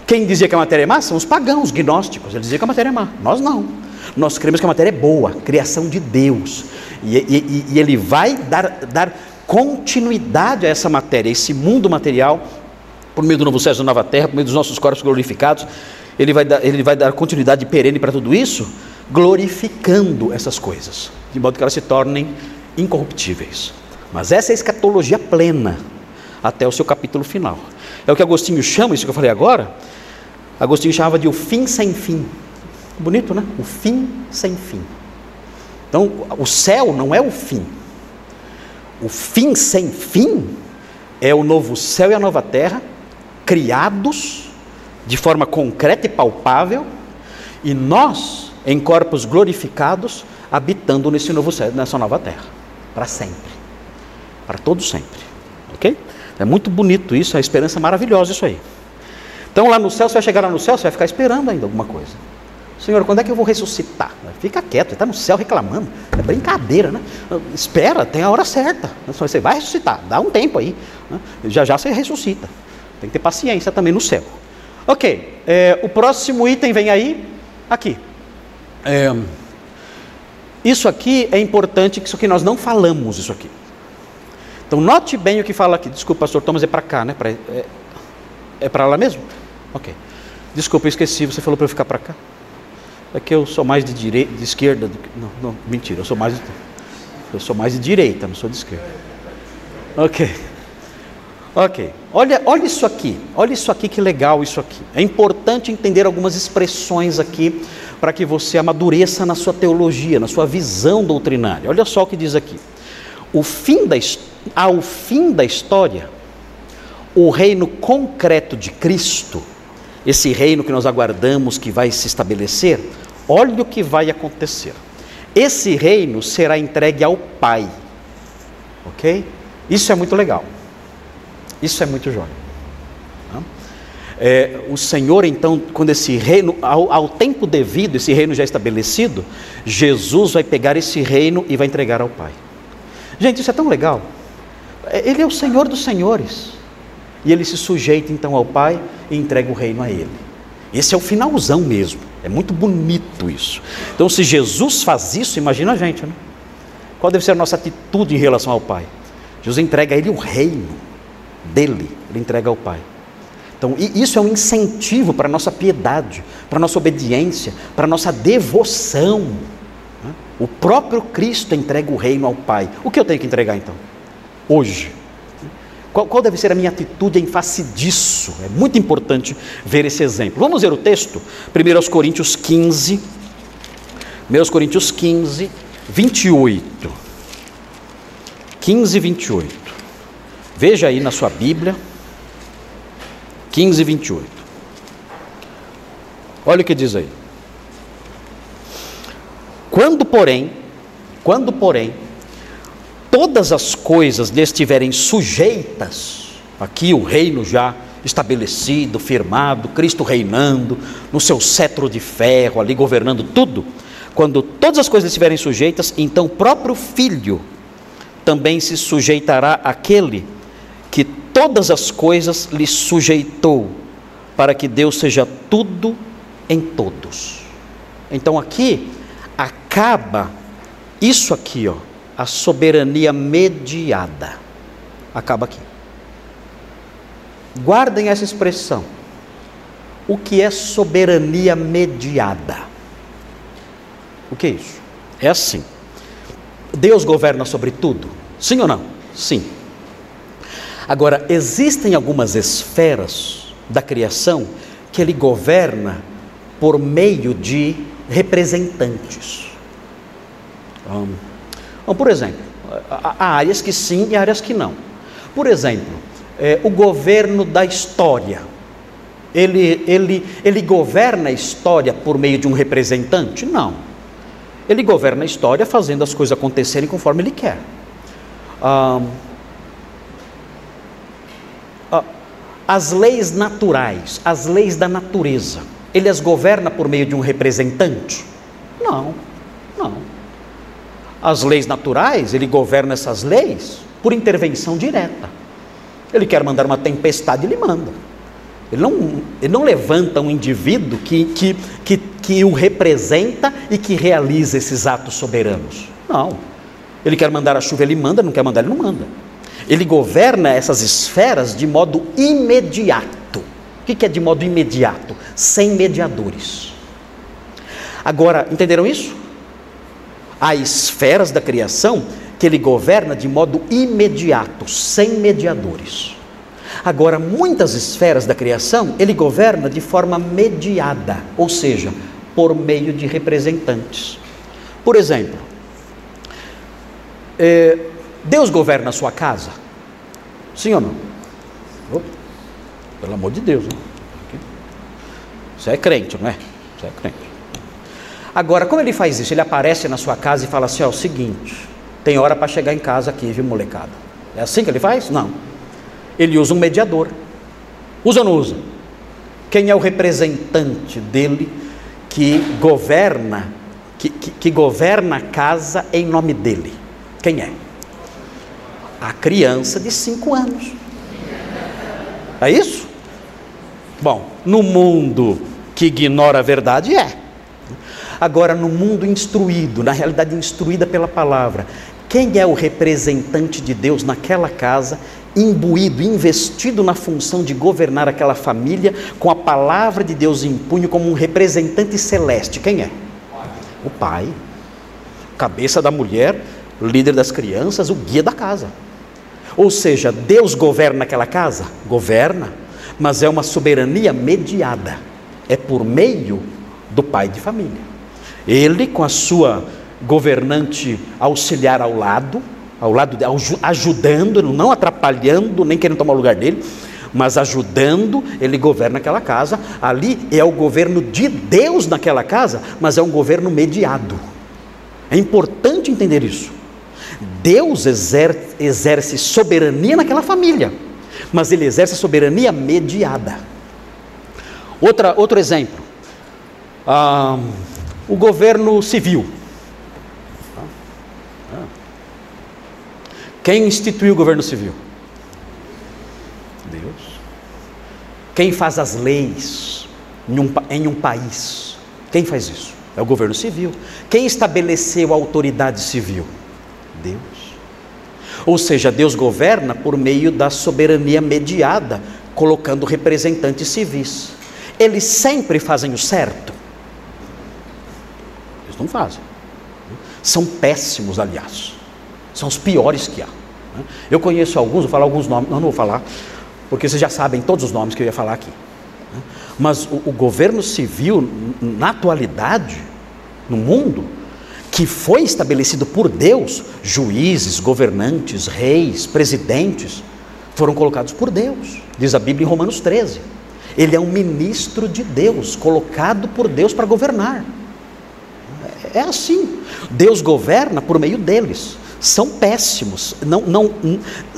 Quem dizia que a matéria é má são os pagãos, os gnósticos. Eles diziam que a matéria é má. Nós não. Nós cremos que a matéria é boa, criação de Deus. E, e, e ele vai dar, dar continuidade a essa matéria, esse mundo material, por meio do novo céu e da nova terra, por meio dos nossos corpos glorificados. Ele vai dar, ele vai dar continuidade perene para tudo isso, glorificando essas coisas, de modo que elas se tornem incorruptíveis. Mas essa é a escatologia plena, até o seu capítulo final. É o que Agostinho chama, isso que eu falei agora, Agostinho chamava de o fim sem fim. Bonito, né? O fim sem fim. Então, o céu não é o fim. O fim sem fim é o novo céu e a nova terra, criados de forma concreta e palpável, e nós, em corpos glorificados, habitando nesse novo céu, nessa nova terra, para sempre. Para todo sempre. Ok? É muito bonito isso, é a esperança maravilhosa isso aí. Então lá no céu, você vai chegar lá no céu, você vai ficar esperando ainda alguma coisa. Senhor, quando é que eu vou ressuscitar? Fica quieto, está no céu reclamando. É brincadeira, né? Espera, tem a hora certa. Você vai ressuscitar, dá um tempo aí. Né? Já já você ressuscita. Tem que ter paciência também no céu. Ok, é, o próximo item vem aí, aqui. É, isso aqui é importante, isso aqui nós não falamos isso aqui. Então note bem o que fala aqui. Desculpa, pastor Thomas, é para cá, né? Pra, é é para lá mesmo? Ok. Desculpa, eu esqueci, você falou para eu ficar para cá. É que eu sou mais de direita, de esquerda do que. Não, não, mentira, eu sou mais eu sou mais de direita, não sou de esquerda. Ok. Ok. Olha, olha isso aqui. Olha isso aqui que legal isso aqui. É importante entender algumas expressões aqui para que você amadureça na sua teologia, na sua visão doutrinária. Olha só o que diz aqui. O fim da, ao fim da história, o reino concreto de Cristo, esse reino que nós aguardamos que vai se estabelecer, olha o que vai acontecer. Esse reino será entregue ao Pai. Ok? Isso é muito legal. Isso é muito jóia. É, o Senhor, então, quando esse reino, ao, ao, tempo devido, esse reino já estabelecido, Jesus vai pegar esse reino e vai entregar ao Pai. Gente, isso é tão legal. É, ele é o Senhor dos Senhores. E ele se sujeita então ao Pai e entrega o reino a ele. Esse é o finalzão mesmo. É muito bonito isso. Então, se Jesus faz isso, imagina a gente, né? Qual deve ser a nossa atitude em relação ao Pai? Jesus entrega a ele o reino dele, ele entrega ao Pai. Então, isso é um incentivo para a nossa piedade, para a nossa obediência, para a nossa devoção. O próprio Cristo entrega o reino ao Pai. O que eu tenho que entregar então? Hoje. Qual, qual, deve ser a minha atitude em face disso? É muito importante ver esse exemplo. Vamos ver o texto? 1 Coríntios 15, 1 Coríntios 15, 28. 15, 28. Veja aí na sua Bíblia. 15, 28. Olha o que diz aí. Quando, porém, quando, porém, todas as coisas lhe estiverem sujeitas, aqui o reino já estabelecido, firmado, Cristo reinando, no seu cetro de ferro, ali governando tudo. Quando todas as coisas estiverem sujeitas, então o próprio Filho também se sujeitará àquele que todas as coisas lhe sujeitou, para que Deus seja tudo em todos. Então aqui acaba isso aqui, ó, a soberania mediada. Acaba aqui. Guardem essa expressão. O que é soberania mediada? O que é isso? É assim. Deus governa sobre tudo? Sim ou não? Sim. Agora, existem algumas esferas da criação que ele governa por meio de representantes. Um, um, por exemplo, há áreas que sim e áreas que não. Por exemplo, é, o governo da história. Ele, ele, ele governa a história por meio de um representante? Não. Ele governa a história fazendo as coisas acontecerem conforme ele quer. Um, as leis naturais, as leis da natureza, ele as governa por meio de um representante? Não, não. As leis naturais, ele governa essas leis por intervenção direta. Ele quer mandar uma tempestade, ele manda. Ele não, ele não levanta um indivíduo que, que, que, que o representa e que realiza esses atos soberanos. Não. Ele quer mandar a chuva, ele manda, não quer mandar, ele não manda. Ele governa essas esferas de modo imediato. O que é de modo imediato? Sem mediadores. Agora, entenderam isso? Há esferas da criação que ele governa de modo imediato, sem mediadores. Agora, muitas esferas da criação ele governa de forma mediada, ou seja, por meio de representantes. Por exemplo, é, Deus governa a sua casa? Sim ou não? Pelo amor de Deus? Você é crente, não é? Você é crente. Agora, como ele faz isso? Ele aparece na sua casa e fala assim: ó, é o seguinte, tem hora para chegar em casa aqui, viu, molecada? É assim que ele faz? Não. Ele usa um mediador. Usa ou não usa? Quem é o representante dele que governa, que, que, que governa a casa em nome dele? Quem é? A criança de cinco anos. É isso? Bom, no mundo que ignora a verdade, é. Agora, no mundo instruído, na realidade instruída pela palavra, quem é o representante de Deus naquela casa, imbuído, investido na função de governar aquela família, com a palavra de Deus em punho, como um representante celeste? Quem é? O pai. Cabeça da mulher, líder das crianças, o guia da casa. Ou seja, Deus governa aquela casa? Governa, mas é uma soberania mediada. É por meio do pai de família. Ele, com a sua governante auxiliar ao lado, ao lado ajudando, não atrapalhando, nem querendo tomar o lugar dele, mas ajudando, ele governa aquela casa. Ali é o governo de Deus naquela casa, mas é um governo mediado. É importante entender isso. Deus exerce, exerce soberania naquela família, mas ele exerce soberania mediada. Outra, outro exemplo, ah, o governo civil. Quem instituiu o governo civil? Deus. Quem faz as leis em um, em um país? Quem faz isso? É o governo civil. Quem estabeleceu a autoridade civil? Deus. Ou seja, Deus governa por meio da soberania mediada, colocando representantes civis. Eles sempre fazem o certo? Eles não fazem. São péssimos, aliás. São os piores que há. Eu conheço alguns, vou falar alguns nomes, não, não vou falar, porque vocês já sabem todos os nomes que eu ia falar aqui. Mas o, o governo civil, na atualidade, no mundo, que foi estabelecido por Deus, juízes, governantes, reis, presidentes, foram colocados por Deus, diz a Bíblia em Romanos 13. Ele é um ministro de Deus, colocado por Deus para governar. É assim. Deus governa por meio deles. São péssimos, não, não,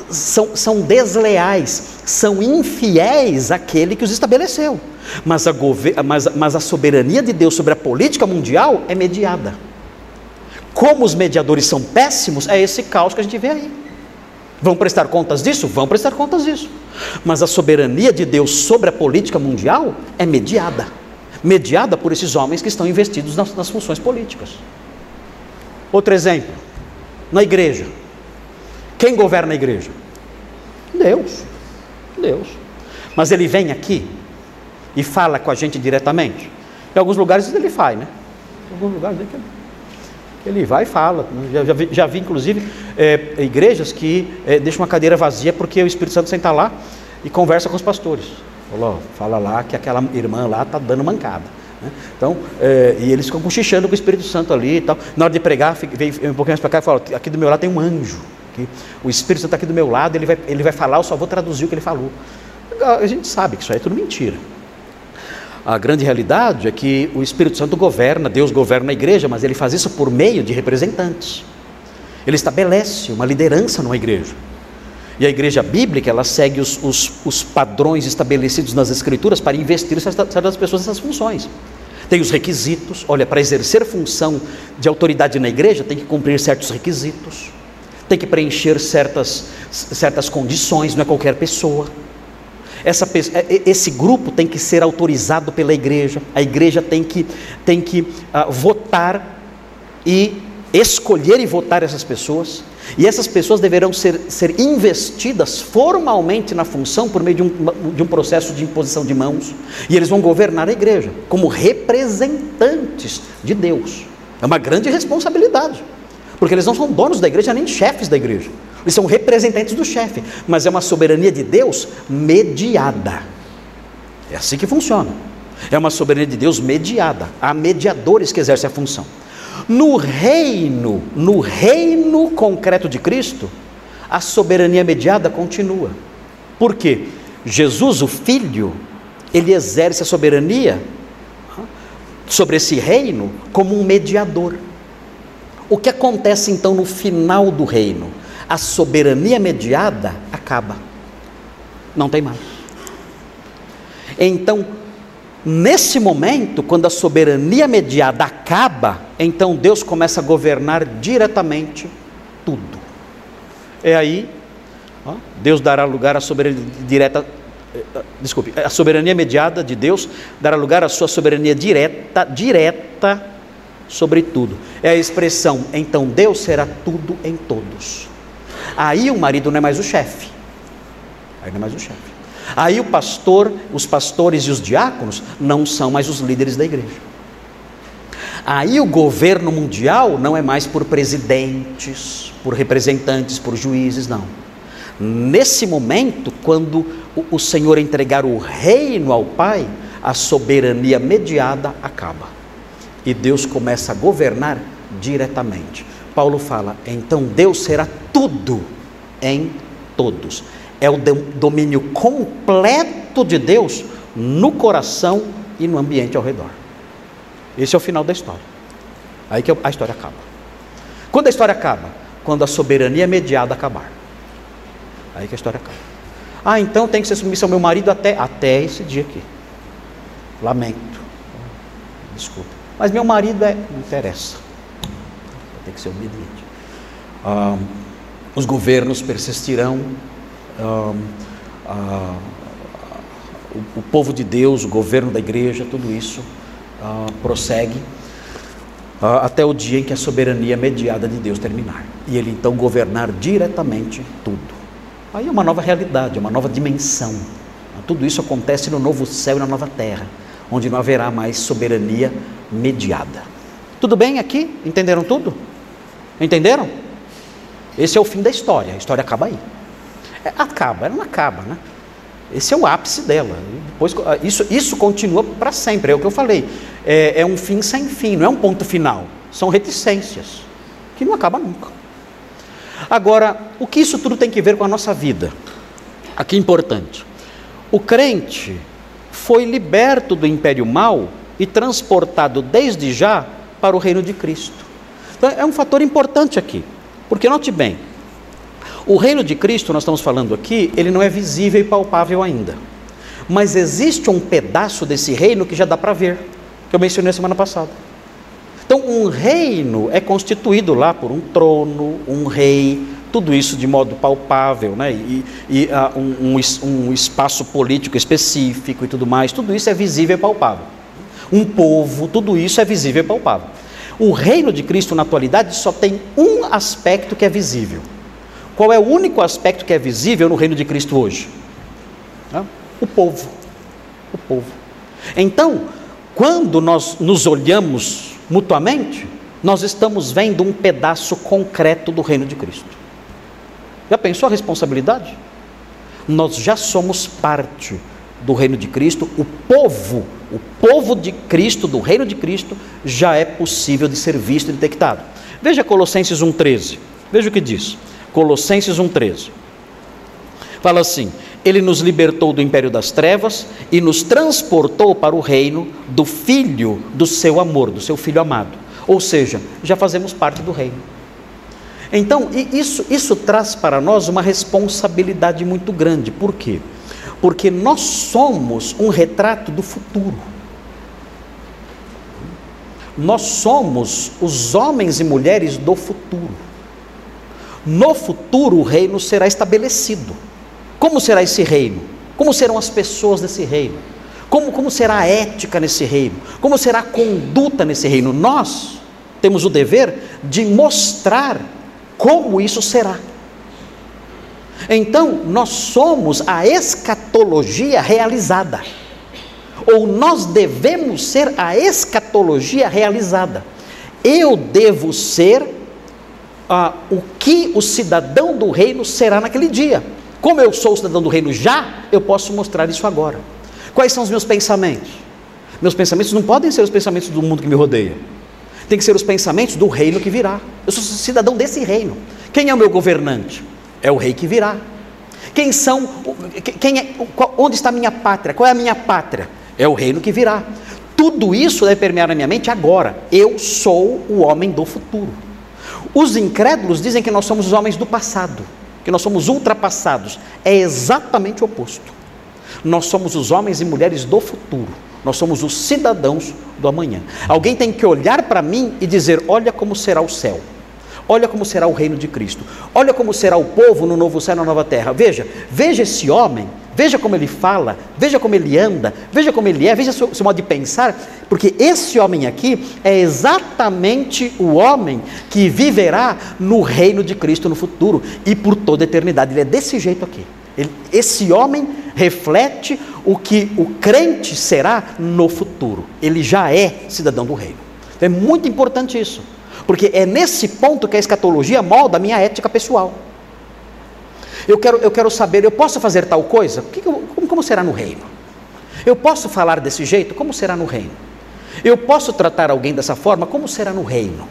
são, são desleais, são infiéis àquele que os estabeleceu. Mas a, mas, mas a soberania de Deus sobre a política mundial é mediada. Como os mediadores são péssimos, é esse caos que a gente vê aí. Vão prestar contas disso? Vão prestar contas disso. Mas a soberania de Deus sobre a política mundial é mediada mediada por esses homens que estão investidos nas, nas funções políticas. Outro exemplo, na igreja. Quem governa a igreja? Deus. Deus. Mas ele vem aqui e fala com a gente diretamente. Em alguns lugares ele faz, né? Em alguns lugares ele ele vai e fala. Já, já, vi, já vi, inclusive, é, igrejas que é, deixam uma cadeira vazia porque o Espírito Santo senta lá e conversa com os pastores. Falou, fala lá que aquela irmã lá está dando mancada. Né? Então, é, e eles ficam cochichando com o Espírito Santo ali e tal. Na hora de pregar, vem um pouquinho mais para cá e fala: aqui do meu lado tem um anjo. Aqui, o Espírito Santo está aqui do meu lado, ele vai, ele vai falar, eu só vou traduzir o que ele falou. A gente sabe que isso aí é tudo mentira. A grande realidade é que o Espírito Santo governa, Deus governa a igreja, mas ele faz isso por meio de representantes. Ele estabelece uma liderança numa igreja. E a igreja bíblica, ela segue os, os, os padrões estabelecidos nas escrituras para investir certas pessoas nessas funções. Tem os requisitos, olha, para exercer função de autoridade na igreja, tem que cumprir certos requisitos, tem que preencher certas, certas condições, não é qualquer pessoa. Essa, é, esse grupo tem que ser autorizado pela igreja, a igreja tem que, tem que uh, votar e escolher e votar essas pessoas, e essas pessoas deverão ser, ser investidas formalmente na função por meio de um, de um processo de imposição de mãos, e eles vão governar a igreja como representantes de Deus. É uma grande responsabilidade, porque eles não são donos da igreja nem chefes da igreja, eles são representantes do chefe, mas é uma soberania de Deus mediada. É assim que funciona. É uma soberania de Deus mediada. Há mediadores que exercem a função. No reino, no reino concreto de Cristo, a soberania mediada continua. Por quê? Jesus, o Filho, ele exerce a soberania sobre esse reino como um mediador. O que acontece então no final do reino? A soberania mediada acaba. Não tem mais. Então, Nesse momento, quando a soberania mediada acaba, então Deus começa a governar diretamente tudo. É aí, ó, Deus dará lugar à soberania direta, eh, desculpe, a soberania mediada de Deus dará lugar à sua soberania direta, direta sobre tudo. É a expressão, então Deus será tudo em todos. Aí o marido não é mais o chefe. Aí não é mais o chefe. Aí o pastor, os pastores e os diáconos não são mais os líderes da igreja. Aí o governo mundial não é mais por presidentes, por representantes, por juízes, não. Nesse momento, quando o Senhor entregar o reino ao Pai, a soberania mediada acaba. E Deus começa a governar diretamente. Paulo fala: então Deus será tudo em todos é o domínio completo de Deus no coração e no ambiente ao redor. Esse é o final da história. Aí que a história acaba. Quando a história acaba? Quando a soberania mediada acabar. Aí que a história acaba. Ah, então tem que ser submissão ao meu marido até, até esse dia aqui. Lamento. Desculpa. Mas meu marido é. Não interessa. Tem que ser obediente. Ah, os governos persistirão o, o, povo de Deus, o governo da igreja, tudo isso uh, prossegue uh, até o dia em que a soberania mediada de Deus terminar e Ele então governar diretamente tudo. Aí é uma nova realidade, uma nova dimensão. Tudo isso acontece no novo céu e na nova terra, onde não haverá mais soberania mediada. Tudo bem aqui? Entenderam tudo? Entenderam? Esse é o fim da história, a história acaba aí. É, acaba, ela não acaba, né? Esse é o ápice dela. Depois, ah, isso, isso continua para sempre, é o que eu falei. É, é um fim sem fim, não é um ponto final. São reticências, que não acaba nunca. Agora, o que isso tudo tem que ver com a nossa vida? Aqui é importante. O crente foi liberto do império mal e transportado desde já para o reino de Cristo. Então, é um fator importante aqui. Porque note bem, o reino de Cristo, nós estamos falando aqui, ele não é visível e palpável ainda. Mas existe um pedaço desse reino que já dá para ver, que eu mencionei semana passada. Então, um reino é constituído lá por um trono, um rei, tudo isso de modo palpável, né? e, e uh, um, um, um espaço político específico e tudo mais, tudo isso é visível e palpável. Um povo, tudo isso é visível e palpável. O reino de Cristo na atualidade só tem um aspecto que é visível. Qual é o único aspecto que é visível no reino de Cristo hoje? O povo. O povo. Então, quando nós nos olhamos mutuamente, nós estamos vendo um pedaço concreto do reino de Cristo. Já pensou a responsabilidade? Nós já somos parte do reino de Cristo, o povo, o povo de Cristo, do reino de Cristo, já é possível de ser visto e detectado. Veja Colossenses 1,13. Veja o que diz. Colossenses 1,13. Fala assim: Ele nos libertou do império das trevas e nos transportou para o reino do Filho do seu amor, do seu Filho amado. Ou seja, já fazemos parte do reino. Então, isso, isso traz para nós uma responsabilidade muito grande. Por quê? Porque nós somos um retrato do futuro. Nós somos os homens e mulheres do futuro. No futuro, o reino será estabelecido. Como será esse reino? Como serão as pessoas desse reino? Como, como será a ética nesse reino? Como será a conduta nesse reino? Nós temos o dever de mostrar como isso será. Então, nós somos a escatologia realizada, ou nós devemos ser a escatologia realizada. Eu devo ser ah, o que o cidadão do reino será naquele dia. Como eu sou o cidadão do reino já, eu posso mostrar isso agora. Quais são os meus pensamentos? Meus pensamentos não podem ser os pensamentos do mundo que me rodeia tem que ser os pensamentos do reino que virá. Eu sou cidadão desse reino. Quem é o meu governante? É o rei que virá. Quem são? Quem é, onde está a minha pátria? Qual é a minha pátria? É o reino que virá. Tudo isso deve permear na minha mente agora. Eu sou o homem do futuro. Os incrédulos dizem que nós somos os homens do passado, que nós somos ultrapassados. É exatamente o oposto. Nós somos os homens e mulheres do futuro. Nós somos os cidadãos do amanhã. Alguém tem que olhar para mim e dizer: olha como será o céu. Olha como será o reino de Cristo. Olha como será o povo no novo céu e na nova terra. Veja, veja esse homem, veja como ele fala, veja como ele anda, veja como ele é, veja seu, seu modo de pensar, porque esse homem aqui é exatamente o homem que viverá no reino de Cristo no futuro e por toda a eternidade. Ele é desse jeito aqui. Ele, esse homem reflete o que o crente será no futuro. Ele já é cidadão do reino. Então, é muito importante isso, porque é nesse ponto que a escatologia molda a minha ética pessoal. Eu quero, eu quero saber, eu posso fazer tal coisa? Como, como será no reino? Eu posso falar desse jeito? Como será no reino? Eu posso tratar alguém dessa forma? Como será no reino?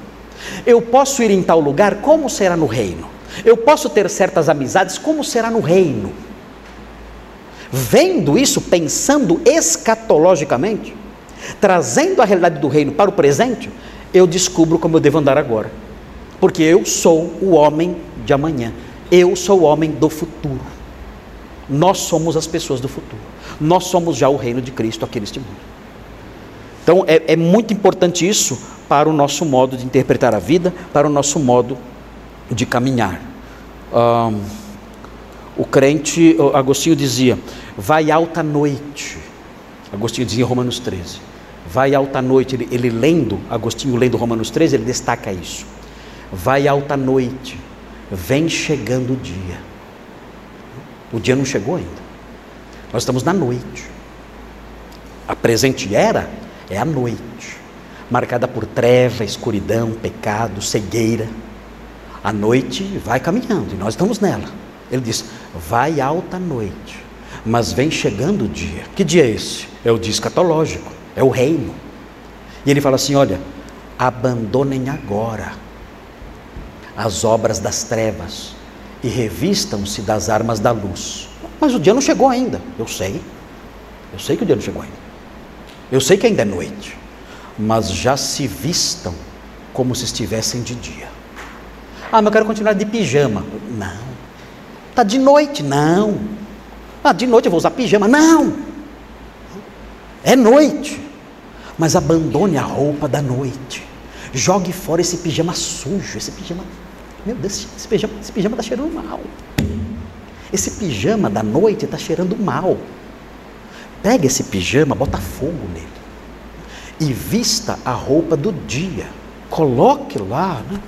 Eu posso ir em tal lugar? Como será no reino? Eu posso ter certas amizades? Como será no reino? Vendo isso, pensando escatologicamente, trazendo a realidade do reino para o presente, eu descubro como eu devo andar agora. Porque eu sou o homem de amanhã. Eu sou o homem do futuro. Nós somos as pessoas do futuro. Nós somos já o reino de Cristo aqui neste mundo. Então é, é muito importante isso para o nosso modo de interpretar a vida, para o nosso modo de caminhar. Um, o crente, Agostinho dizia, vai alta noite. Agostinho dizia em Romanos 13. Vai alta noite, ele, ele lendo, Agostinho lendo Romanos 13, ele destaca isso. Vai alta noite, vem chegando o dia. O dia não chegou ainda. Nós estamos na noite. A presente era é a noite, marcada por treva, escuridão, pecado, cegueira. A noite vai caminhando e nós estamos nela. Ele diz: vai alta noite, mas vem chegando o dia. Que dia é esse? É o dia escatológico, é o reino. E ele fala assim: olha, abandonem agora as obras das trevas e revistam-se das armas da luz. Mas o dia não chegou ainda, eu sei. Eu sei que o dia não chegou ainda. Eu sei que ainda é noite. Mas já se vistam como se estivessem de dia. Ah, mas eu quero continuar de pijama. Não. Está de noite. Não. Ah, de noite eu vou usar pijama. Não. É noite. Mas abandone a roupa da noite. Jogue fora esse pijama sujo, esse pijama. Meu Deus, esse pijama, esse pijama está cheirando mal. Esse pijama da noite está cheirando mal. Pega esse pijama, bota fogo nele. E vista a roupa do dia. Coloque lá né,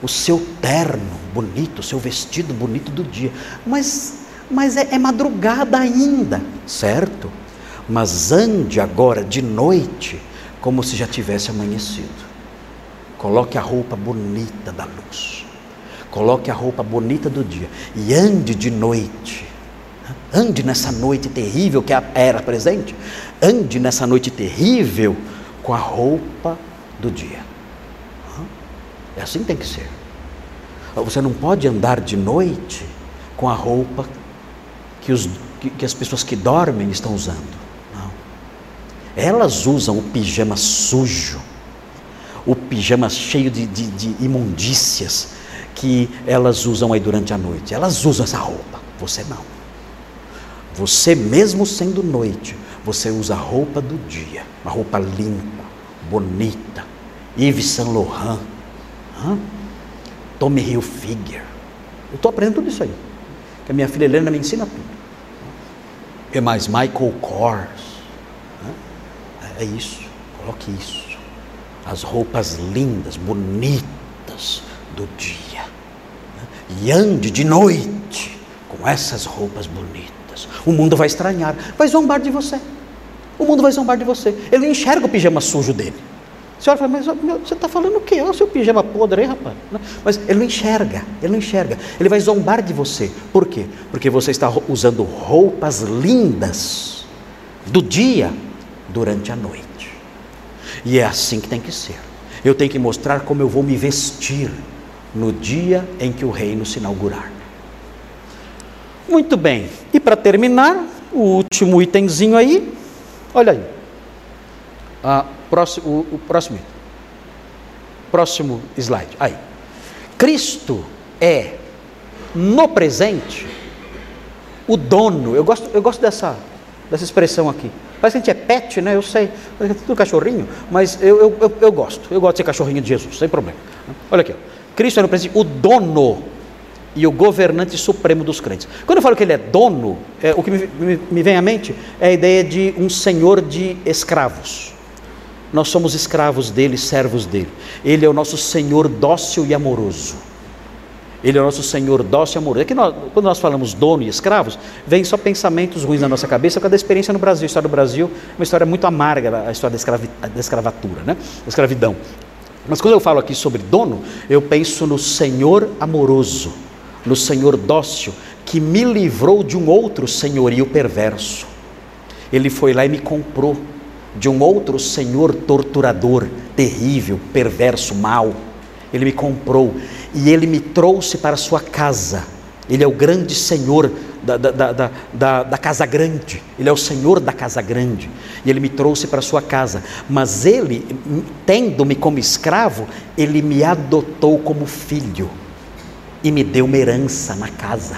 o seu terno bonito, o seu vestido bonito do dia. Mas, mas é, é madrugada ainda, certo? Mas ande agora de noite como se já tivesse amanhecido. Coloque a roupa bonita da luz. Coloque a roupa bonita do dia e ande de noite. Ande nessa noite terrível que era presente. Ande nessa noite terrível com a roupa do dia. É assim que tem que ser. Você não pode andar de noite com a roupa que, os, que, que as pessoas que dormem estão usando. Elas usam o pijama sujo, o pijama cheio de, de, de imundícias, que elas usam aí durante a noite. Elas usam essa roupa, você não. Você, mesmo sendo noite, você usa a roupa do dia, uma roupa limpa, bonita. Yves Saint Laurent, Hã? Tommy Hilfiger. Eu estou aprendendo tudo isso aí. Que a minha filha Helena me ensina tudo. E mais? Michael Kors. É isso. Coloque isso. As roupas lindas, bonitas do dia e ande de noite com essas roupas bonitas. O mundo vai estranhar, vai zombar de você. O mundo vai zombar de você. Ele enxerga o pijama sujo dele. A senhora fala, mas meu, você está falando o quê? Olha o seu pijama podre aí, rapaz. Mas ele não enxerga, ele não enxerga. Ele vai zombar de você. Por quê? Porque você está usando roupas lindas do dia durante a noite. E é assim que tem que ser. Eu tenho que mostrar como eu vou me vestir no dia em que o reino se inaugurar. Muito bem, e para terminar, o último itemzinho aí, olha aí. Ah, próximo, o, o próximo Próximo slide. Aí. Cristo é, no presente, o dono. Eu gosto, eu gosto dessa, dessa expressão aqui. Parece que a gente é pet, né? Eu sei, é tudo cachorrinho, mas eu, eu, eu, eu, gosto. Eu gosto de ser cachorrinho de Jesus, sem problema. Olha aqui, ó. Cristo é princípio o dono e o governante supremo dos crentes. Quando eu falo que ele é dono, é, o que me, me, me, vem à mente é a ideia de um senhor de escravos. Nós somos escravos dele, servos dele. Ele é o nosso senhor dócil e amoroso. Ele é o nosso senhor dócil e amoroso. É que nós, quando nós falamos dono e escravos, vem só pensamentos ruins na nossa cabeça por causa da experiência no Brasil. A história do Brasil é uma história muito amarga, a história da, escravi, da escravatura, né? da escravidão. Mas quando eu falo aqui sobre dono, eu penso no Senhor amoroso, no Senhor dócil, que me livrou de um outro senhorio perverso. Ele foi lá e me comprou de um outro senhor torturador, terrível, perverso, mau. Ele me comprou e ele me trouxe para sua casa. Ele é o grande senhor da, da, da, da, da casa grande, ele é o Senhor da casa grande, e ele me trouxe para sua casa, mas ele, tendo-me como escravo, ele me adotou como filho e me deu uma herança na casa.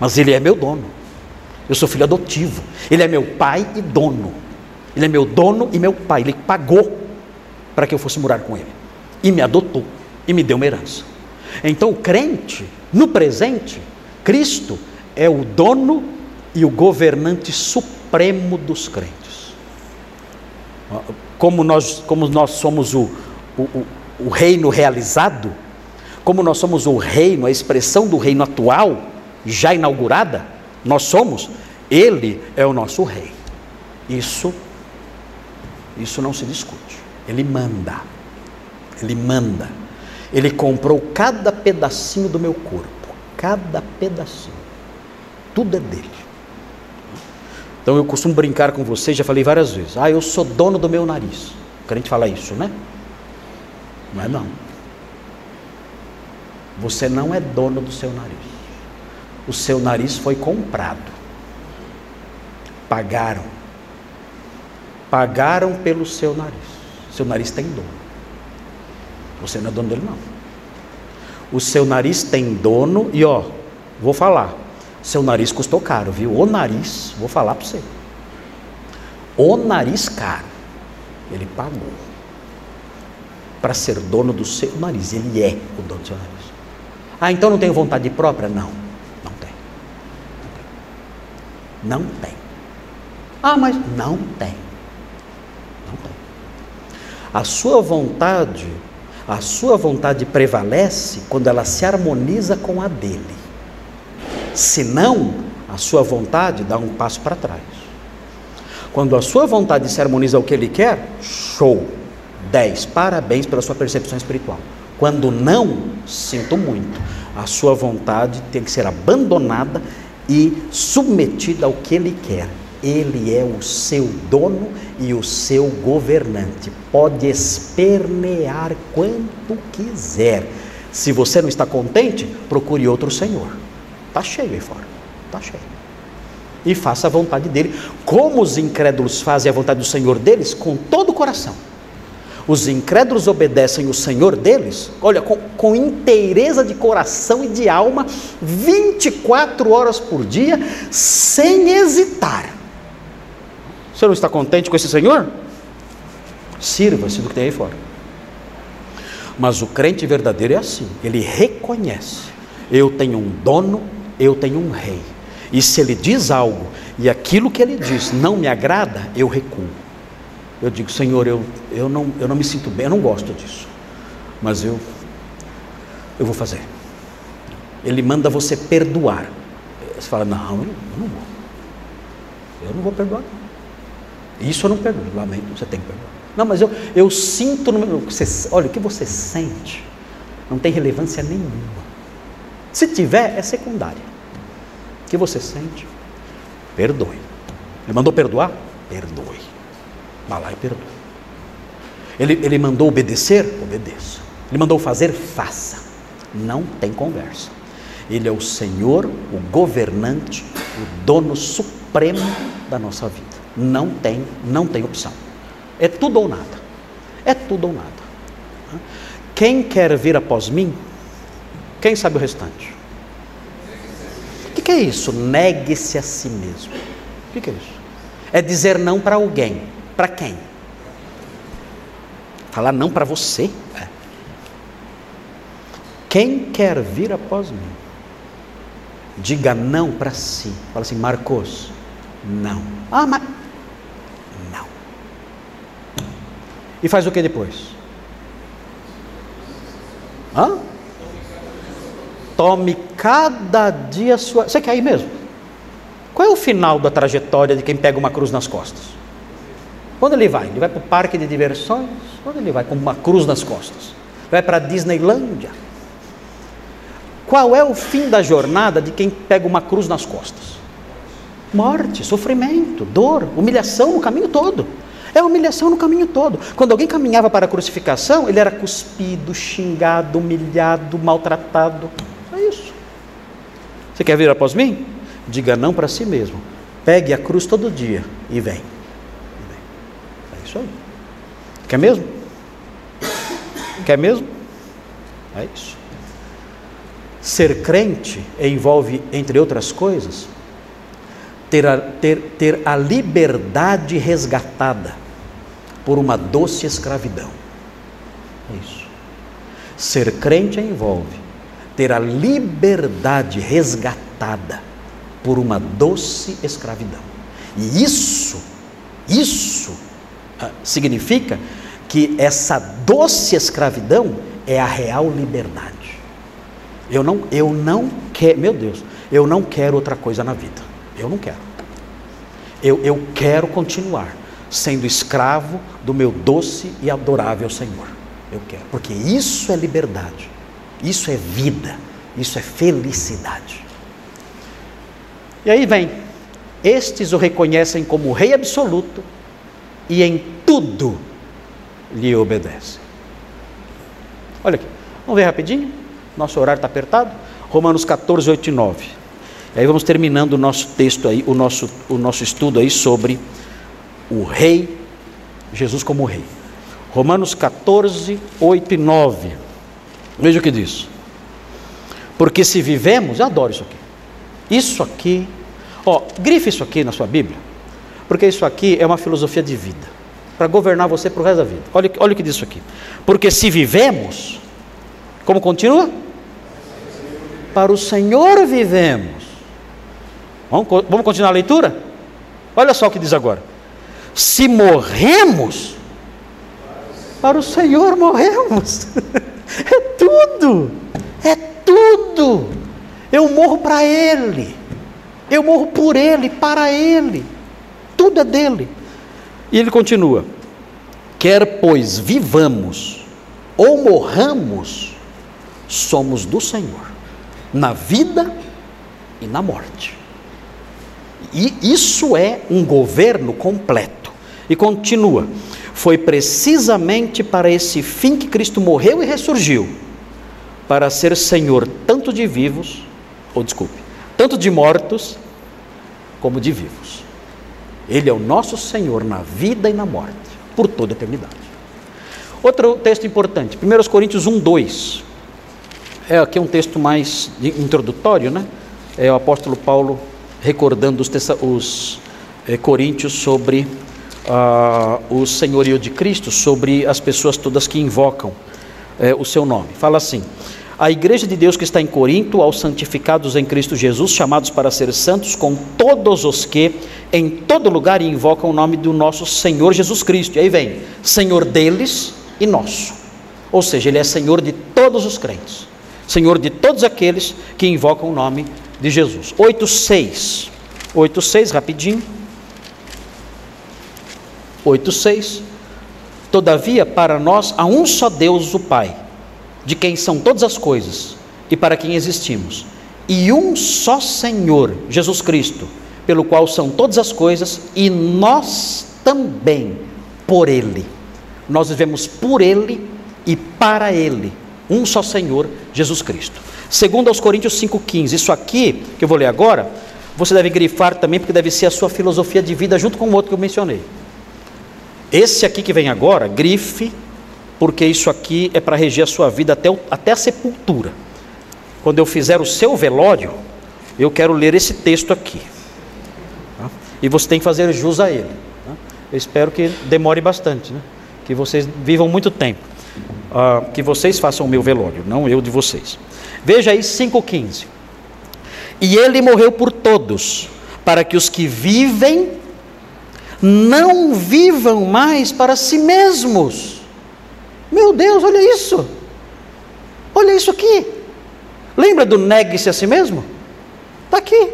Mas ele é meu dono, eu sou filho adotivo, ele é meu pai e dono, ele é meu dono e meu pai, ele pagou para que eu fosse morar com ele, e me adotou e me deu uma herança. Então o crente, no presente, Cristo é o dono e o governante supremo dos crentes. Como nós, como nós somos o, o, o reino realizado, como nós somos o reino, a expressão do reino atual, já inaugurada, nós somos, ele é o nosso rei. Isso, isso não se discute. Ele manda, ele manda. Ele comprou cada pedacinho do meu corpo, cada pedacinho tudo é dele. Então eu costumo brincar com vocês, já falei várias vezes. Ah, eu sou dono do meu nariz. O crente fala isso, né? Não é não. Você não é dono do seu nariz. O seu nariz foi comprado. Pagaram. Pagaram pelo seu nariz. Seu nariz tem dono. Você não é dono dele não. O seu nariz tem dono e ó, vou falar. Seu nariz custou caro, viu? O nariz, vou falar para você. O nariz caro. Ele pagou. para ser dono do seu nariz. Ele é o dono do seu nariz. Ah, então não tenho vontade própria? Não, não tem. Não tem. Ah, mas não tem. Não tem. A sua vontade, a sua vontade prevalece quando ela se harmoniza com a dele. Senão, a sua vontade dá um passo para trás. Quando a sua vontade se harmoniza ao que ele quer, show. 10. Parabéns pela sua percepção espiritual. Quando não, sinto muito. A sua vontade tem que ser abandonada e submetida ao que ele quer. Ele é o seu dono e o seu governante. Pode espernear quanto quiser. Se você não está contente, procure outro Senhor. Está cheio aí fora. Está cheio. E faça a vontade dele, como os incrédulos fazem a vontade do Senhor deles, com todo o coração. Os incrédulos obedecem o Senhor deles, olha, com, com inteireza de coração e de alma, 24 horas por dia, sem hesitar. Você não está contente com esse Senhor? Sirva-se do que tem aí fora. Mas o crente verdadeiro é assim: ele reconhece, eu tenho um dono, eu tenho um rei. E se ele diz algo e aquilo que ele diz não me agrada, eu recuo. Eu digo, Senhor, eu, eu, não, eu não me sinto bem, eu não gosto disso, mas eu, eu vou fazer. Ele manda você perdoar. Você fala, não, eu não vou. Eu não vou perdoar. Isso eu não perdoo, lamento, você tem que perdoar. Não, mas eu, eu sinto, no, você, olha, o que você sente não tem relevância nenhuma. Se tiver, é secundária. O que você sente, perdoe. Ele mandou perdoar? Perdoe. Vá lá e perdoe. Ele, ele mandou obedecer? Obedeça. Ele mandou fazer? Faça. Não tem conversa. Ele é o Senhor, o governante, o dono supremo da nossa vida. Não tem, não tem opção. É tudo ou nada. É tudo ou nada. Quem quer vir após mim, quem sabe o restante? O que, que é isso? Negue-se a si mesmo. O que, que é isso? É dizer não para alguém. Para quem? Falar não para você. É. Quem quer vir após mim, diga não para si. Fala assim, Marcos, não. Ah, mas E faz o que depois? Hã? Tome cada dia sua. Você quer ir mesmo? Qual é o final da trajetória de quem pega uma cruz nas costas? Quando ele vai? Ele vai para o parque de diversões? Quando ele vai com uma cruz nas costas? Vai para a Disneylândia? Qual é o fim da jornada de quem pega uma cruz nas costas? Morte, sofrimento, dor, humilhação no caminho todo. É humilhação no caminho todo. Quando alguém caminhava para a crucificação, ele era cuspido, xingado, humilhado, maltratado. É isso. Você quer vir após mim? Diga não para si mesmo. Pegue a cruz todo dia e vem. É isso aí. Quer mesmo? Quer mesmo? É isso. Ser crente envolve, entre outras coisas, ter a, ter, ter a liberdade resgatada por uma doce escravidão. É isso. Ser crente envolve ter a liberdade resgatada por uma doce escravidão. E isso, isso ah, significa que essa doce escravidão é a real liberdade. Eu não, eu não quero, meu Deus, eu não quero outra coisa na vida. Eu não quero. Eu, eu quero continuar sendo escravo do meu doce e adorável Senhor. Eu quero, porque isso é liberdade, isso é vida, isso é felicidade. E aí vem: estes o reconhecem como Rei absoluto e em tudo lhe obedecem. Olha aqui, vamos ver rapidinho? Nosso horário está apertado. Romanos 14, 8 e 9. Aí vamos terminando o nosso texto aí, o nosso, o nosso estudo aí sobre o rei, Jesus como rei. Romanos 14, 8 e 9. Veja o que diz. Porque se vivemos, eu adoro isso aqui. Isso aqui, ó, grife isso aqui na sua Bíblia, porque isso aqui é uma filosofia de vida. para governar você para o resto da vida. Olha, olha o que diz isso aqui. Porque se vivemos, como continua? Para o Senhor vivemos. Vamos, vamos continuar a leitura? Olha só o que diz agora. Se morremos, para o Senhor morremos. É tudo, é tudo. Eu morro para Ele, eu morro por Ele, para Ele. Tudo é dele. E ele continua: quer pois vivamos ou morramos, somos do Senhor, na vida e na morte. E isso é um governo completo. E continua: foi precisamente para esse fim que Cristo morreu e ressurgiu para ser Senhor tanto de vivos, ou desculpe, tanto de mortos como de vivos. Ele é o nosso Senhor na vida e na morte, por toda a eternidade. Outro texto importante, 1 Coríntios 1, 2. É aqui um texto mais introdutório, né? É o apóstolo Paulo recordando os, os é, coríntios sobre ah, o senhorio de Cristo, sobre as pessoas todas que invocam é, o seu nome. Fala assim: a igreja de Deus que está em Corinto, aos santificados em Cristo Jesus, chamados para ser santos, com todos os que em todo lugar invocam o nome do nosso Senhor Jesus Cristo. E aí vem, Senhor deles e nosso. Ou seja, Ele é Senhor de todos os crentes, Senhor de todos aqueles que invocam o nome de Jesus. 8,6. 8,6, rapidinho. 8,6. Todavia, para nós há um só Deus, o Pai, de quem são todas as coisas e para quem existimos, e um só Senhor, Jesus Cristo, pelo qual são todas as coisas e nós também por Ele. Nós vivemos por Ele e para Ele, um só Senhor, Jesus Cristo. Segundo aos Coríntios 5,15, isso aqui que eu vou ler agora, você deve grifar também, porque deve ser a sua filosofia de vida junto com o outro que eu mencionei. Esse aqui que vem agora, grife, porque isso aqui é para reger a sua vida até, o, até a sepultura. Quando eu fizer o seu velório, eu quero ler esse texto aqui. Tá? E você tem que fazer jus a ele. Tá? Eu espero que demore bastante, né? que vocês vivam muito tempo. Uh, que vocês façam o meu velório, não eu de vocês. Veja aí 5,15. E ele morreu por todos, para que os que vivem não vivam mais para si mesmos. Meu Deus, olha isso. Olha isso aqui. Lembra do negue-se a si mesmo? Está aqui.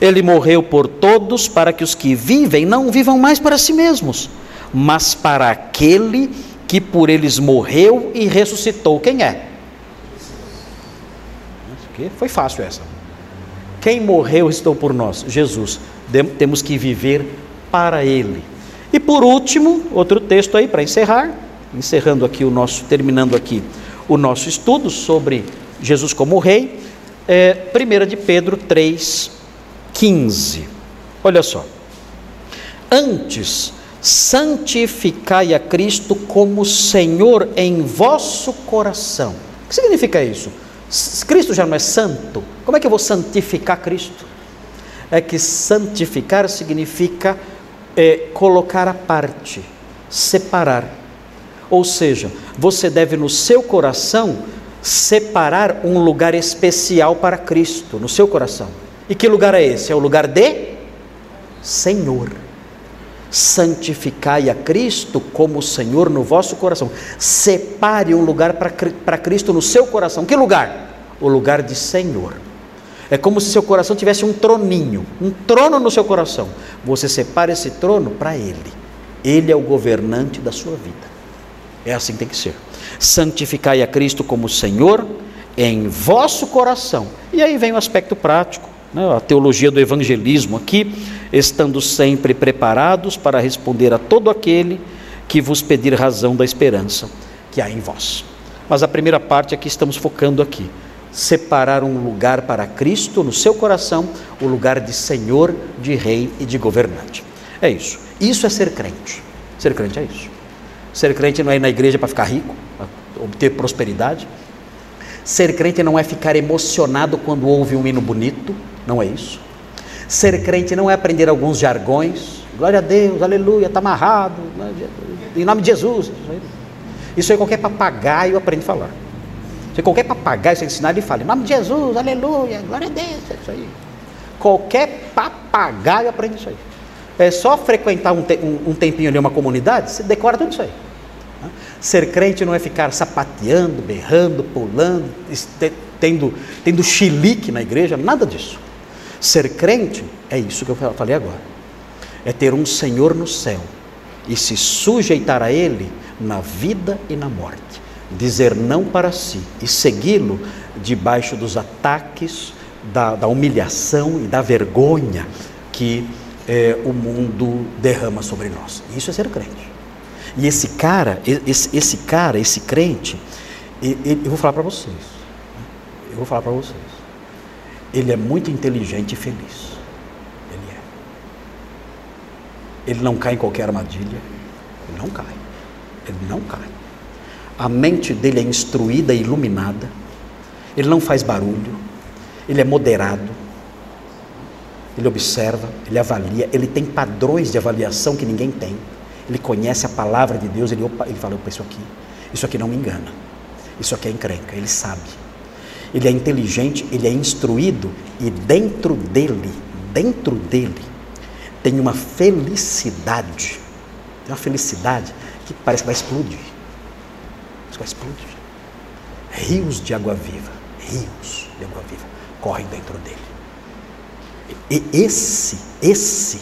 Ele morreu por todos para que os que vivem não vivam mais para si mesmos, mas para aquele que por eles morreu e ressuscitou. Quem é? Foi fácil essa. Quem morreu estou por nós? Jesus. Temos que viver para Ele. E por último, outro texto aí para encerrar, encerrando aqui o nosso, terminando aqui o nosso estudo sobre Jesus como Rei, é 1 de Pedro 3, 15. Olha só. Antes, santificai a Cristo como Senhor em vosso coração. O que significa isso? Cristo já não é santo, como é que eu vou santificar Cristo? É que santificar significa é, colocar à parte, separar. Ou seja, você deve no seu coração separar um lugar especial para Cristo, no seu coração. E que lugar é esse? É o lugar de Senhor santificai a Cristo como Senhor no vosso coração. Separe um lugar para Cristo no seu coração. Que lugar? O lugar de Senhor. É como se seu coração tivesse um troninho, um trono no seu coração. Você separa esse trono para Ele. Ele é o governante da sua vida. É assim que tem que ser. Santificai a Cristo como Senhor em vosso coração. E aí vem o aspecto prático? A teologia do evangelismo aqui estando sempre preparados para responder a todo aquele que vos pedir razão da esperança que há em vós. Mas a primeira parte é que estamos focando aqui. Separar um lugar para Cristo no seu coração, o lugar de Senhor, de Rei e de governante. É isso. Isso é ser crente. Ser crente é isso. Ser crente não é ir na igreja para ficar rico, para obter prosperidade. Ser crente não é ficar emocionado quando ouve um hino bonito, não é isso. Ser crente não é aprender alguns jargões glória a Deus, aleluia, está amarrado, né, em nome de Jesus. Isso aí qualquer papagaio aprende a falar. Se qualquer papagaio você ensinar, ele fala, em nome de Jesus, aleluia, glória a Deus, é isso aí. Qualquer papagaio aprende isso aí. É só frequentar um, te, um, um tempinho ali uma comunidade, você decora tudo isso aí. Ser crente não é ficar sapateando, berrando, pulando, tendo, tendo na igreja, nada disso. Ser crente é isso que eu falei agora. É ter um Senhor no céu e se sujeitar a Ele na vida e na morte. Dizer não para si e segui-lo debaixo dos ataques, da, da, humilhação e da vergonha que é, o mundo derrama sobre nós. Isso é ser crente. E esse cara, esse, esse cara, esse crente, eu vou falar para vocês. Eu vou falar para vocês. Ele é muito inteligente e feliz. Ele é. Ele não cai em qualquer armadilha. Ele não cai. Ele não cai. A mente dele é instruída e iluminada. Ele não faz barulho. Ele é moderado. Ele observa, ele avalia, ele tem padrões de avaliação que ninguém tem ele conhece a palavra de Deus, ele, opa, ele fala, opa, isso aqui, isso aqui não me engana, isso aqui é encrenca, ele sabe. Ele é inteligente, ele é instruído e dentro dele, dentro dele, tem uma felicidade, tem uma felicidade que parece que vai explodir. Vai explodir. Rios de água viva, rios de água viva correm dentro dele. E esse, esse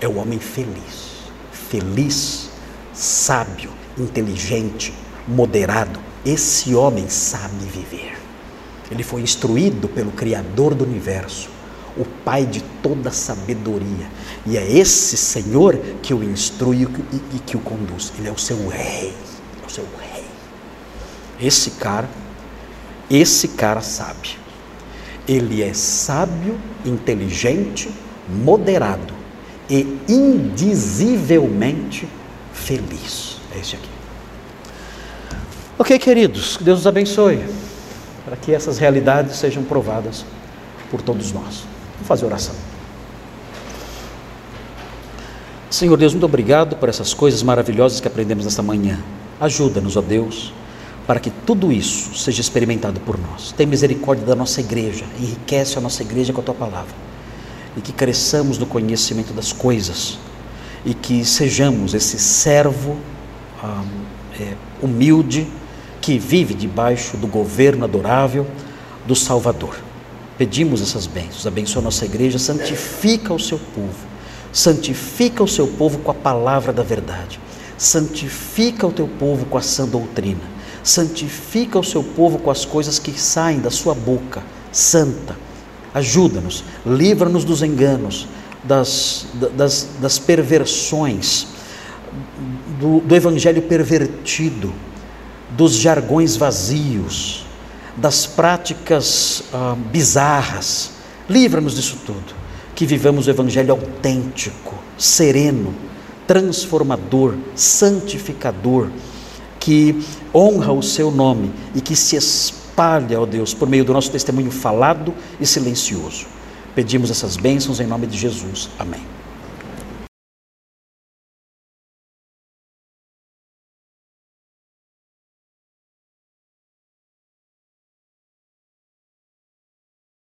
é o homem feliz feliz, sábio, inteligente, moderado. Esse homem sabe viver. Ele foi instruído pelo Criador do universo, o Pai de toda sabedoria. E é esse Senhor que o instrui e que o conduz. Ele é o seu rei. É o seu rei. Esse cara, esse cara sabe. Ele é sábio, inteligente, moderado e indizivelmente feliz. É esse aqui. Ok, queridos, que Deus os abençoe, para que essas realidades sejam provadas por todos nós. Vamos fazer oração. Senhor Deus, muito obrigado por essas coisas maravilhosas que aprendemos nesta manhã. Ajuda-nos, ó Deus, para que tudo isso seja experimentado por nós. Tem misericórdia da nossa igreja, enriquece a nossa igreja com a tua palavra e que cresçamos no conhecimento das coisas e que sejamos esse servo ah, é, humilde que vive debaixo do governo adorável do Salvador. Pedimos essas bênçãos, abençoa nossa igreja, santifica o seu povo, santifica o seu povo com a palavra da verdade, santifica o teu povo com a sã doutrina, santifica o seu povo com as coisas que saem da sua boca, santa, Ajuda-nos, livra-nos dos enganos, das, das, das perversões, do, do evangelho pervertido, dos jargões vazios, das práticas ah, bizarras. Livra-nos disso tudo. Que vivamos o evangelho autêntico, sereno, transformador, santificador, que honra o seu nome e que se espalha ó Deus, por meio do nosso testemunho falado e silencioso. Pedimos essas bênçãos em nome de Jesus. Amém.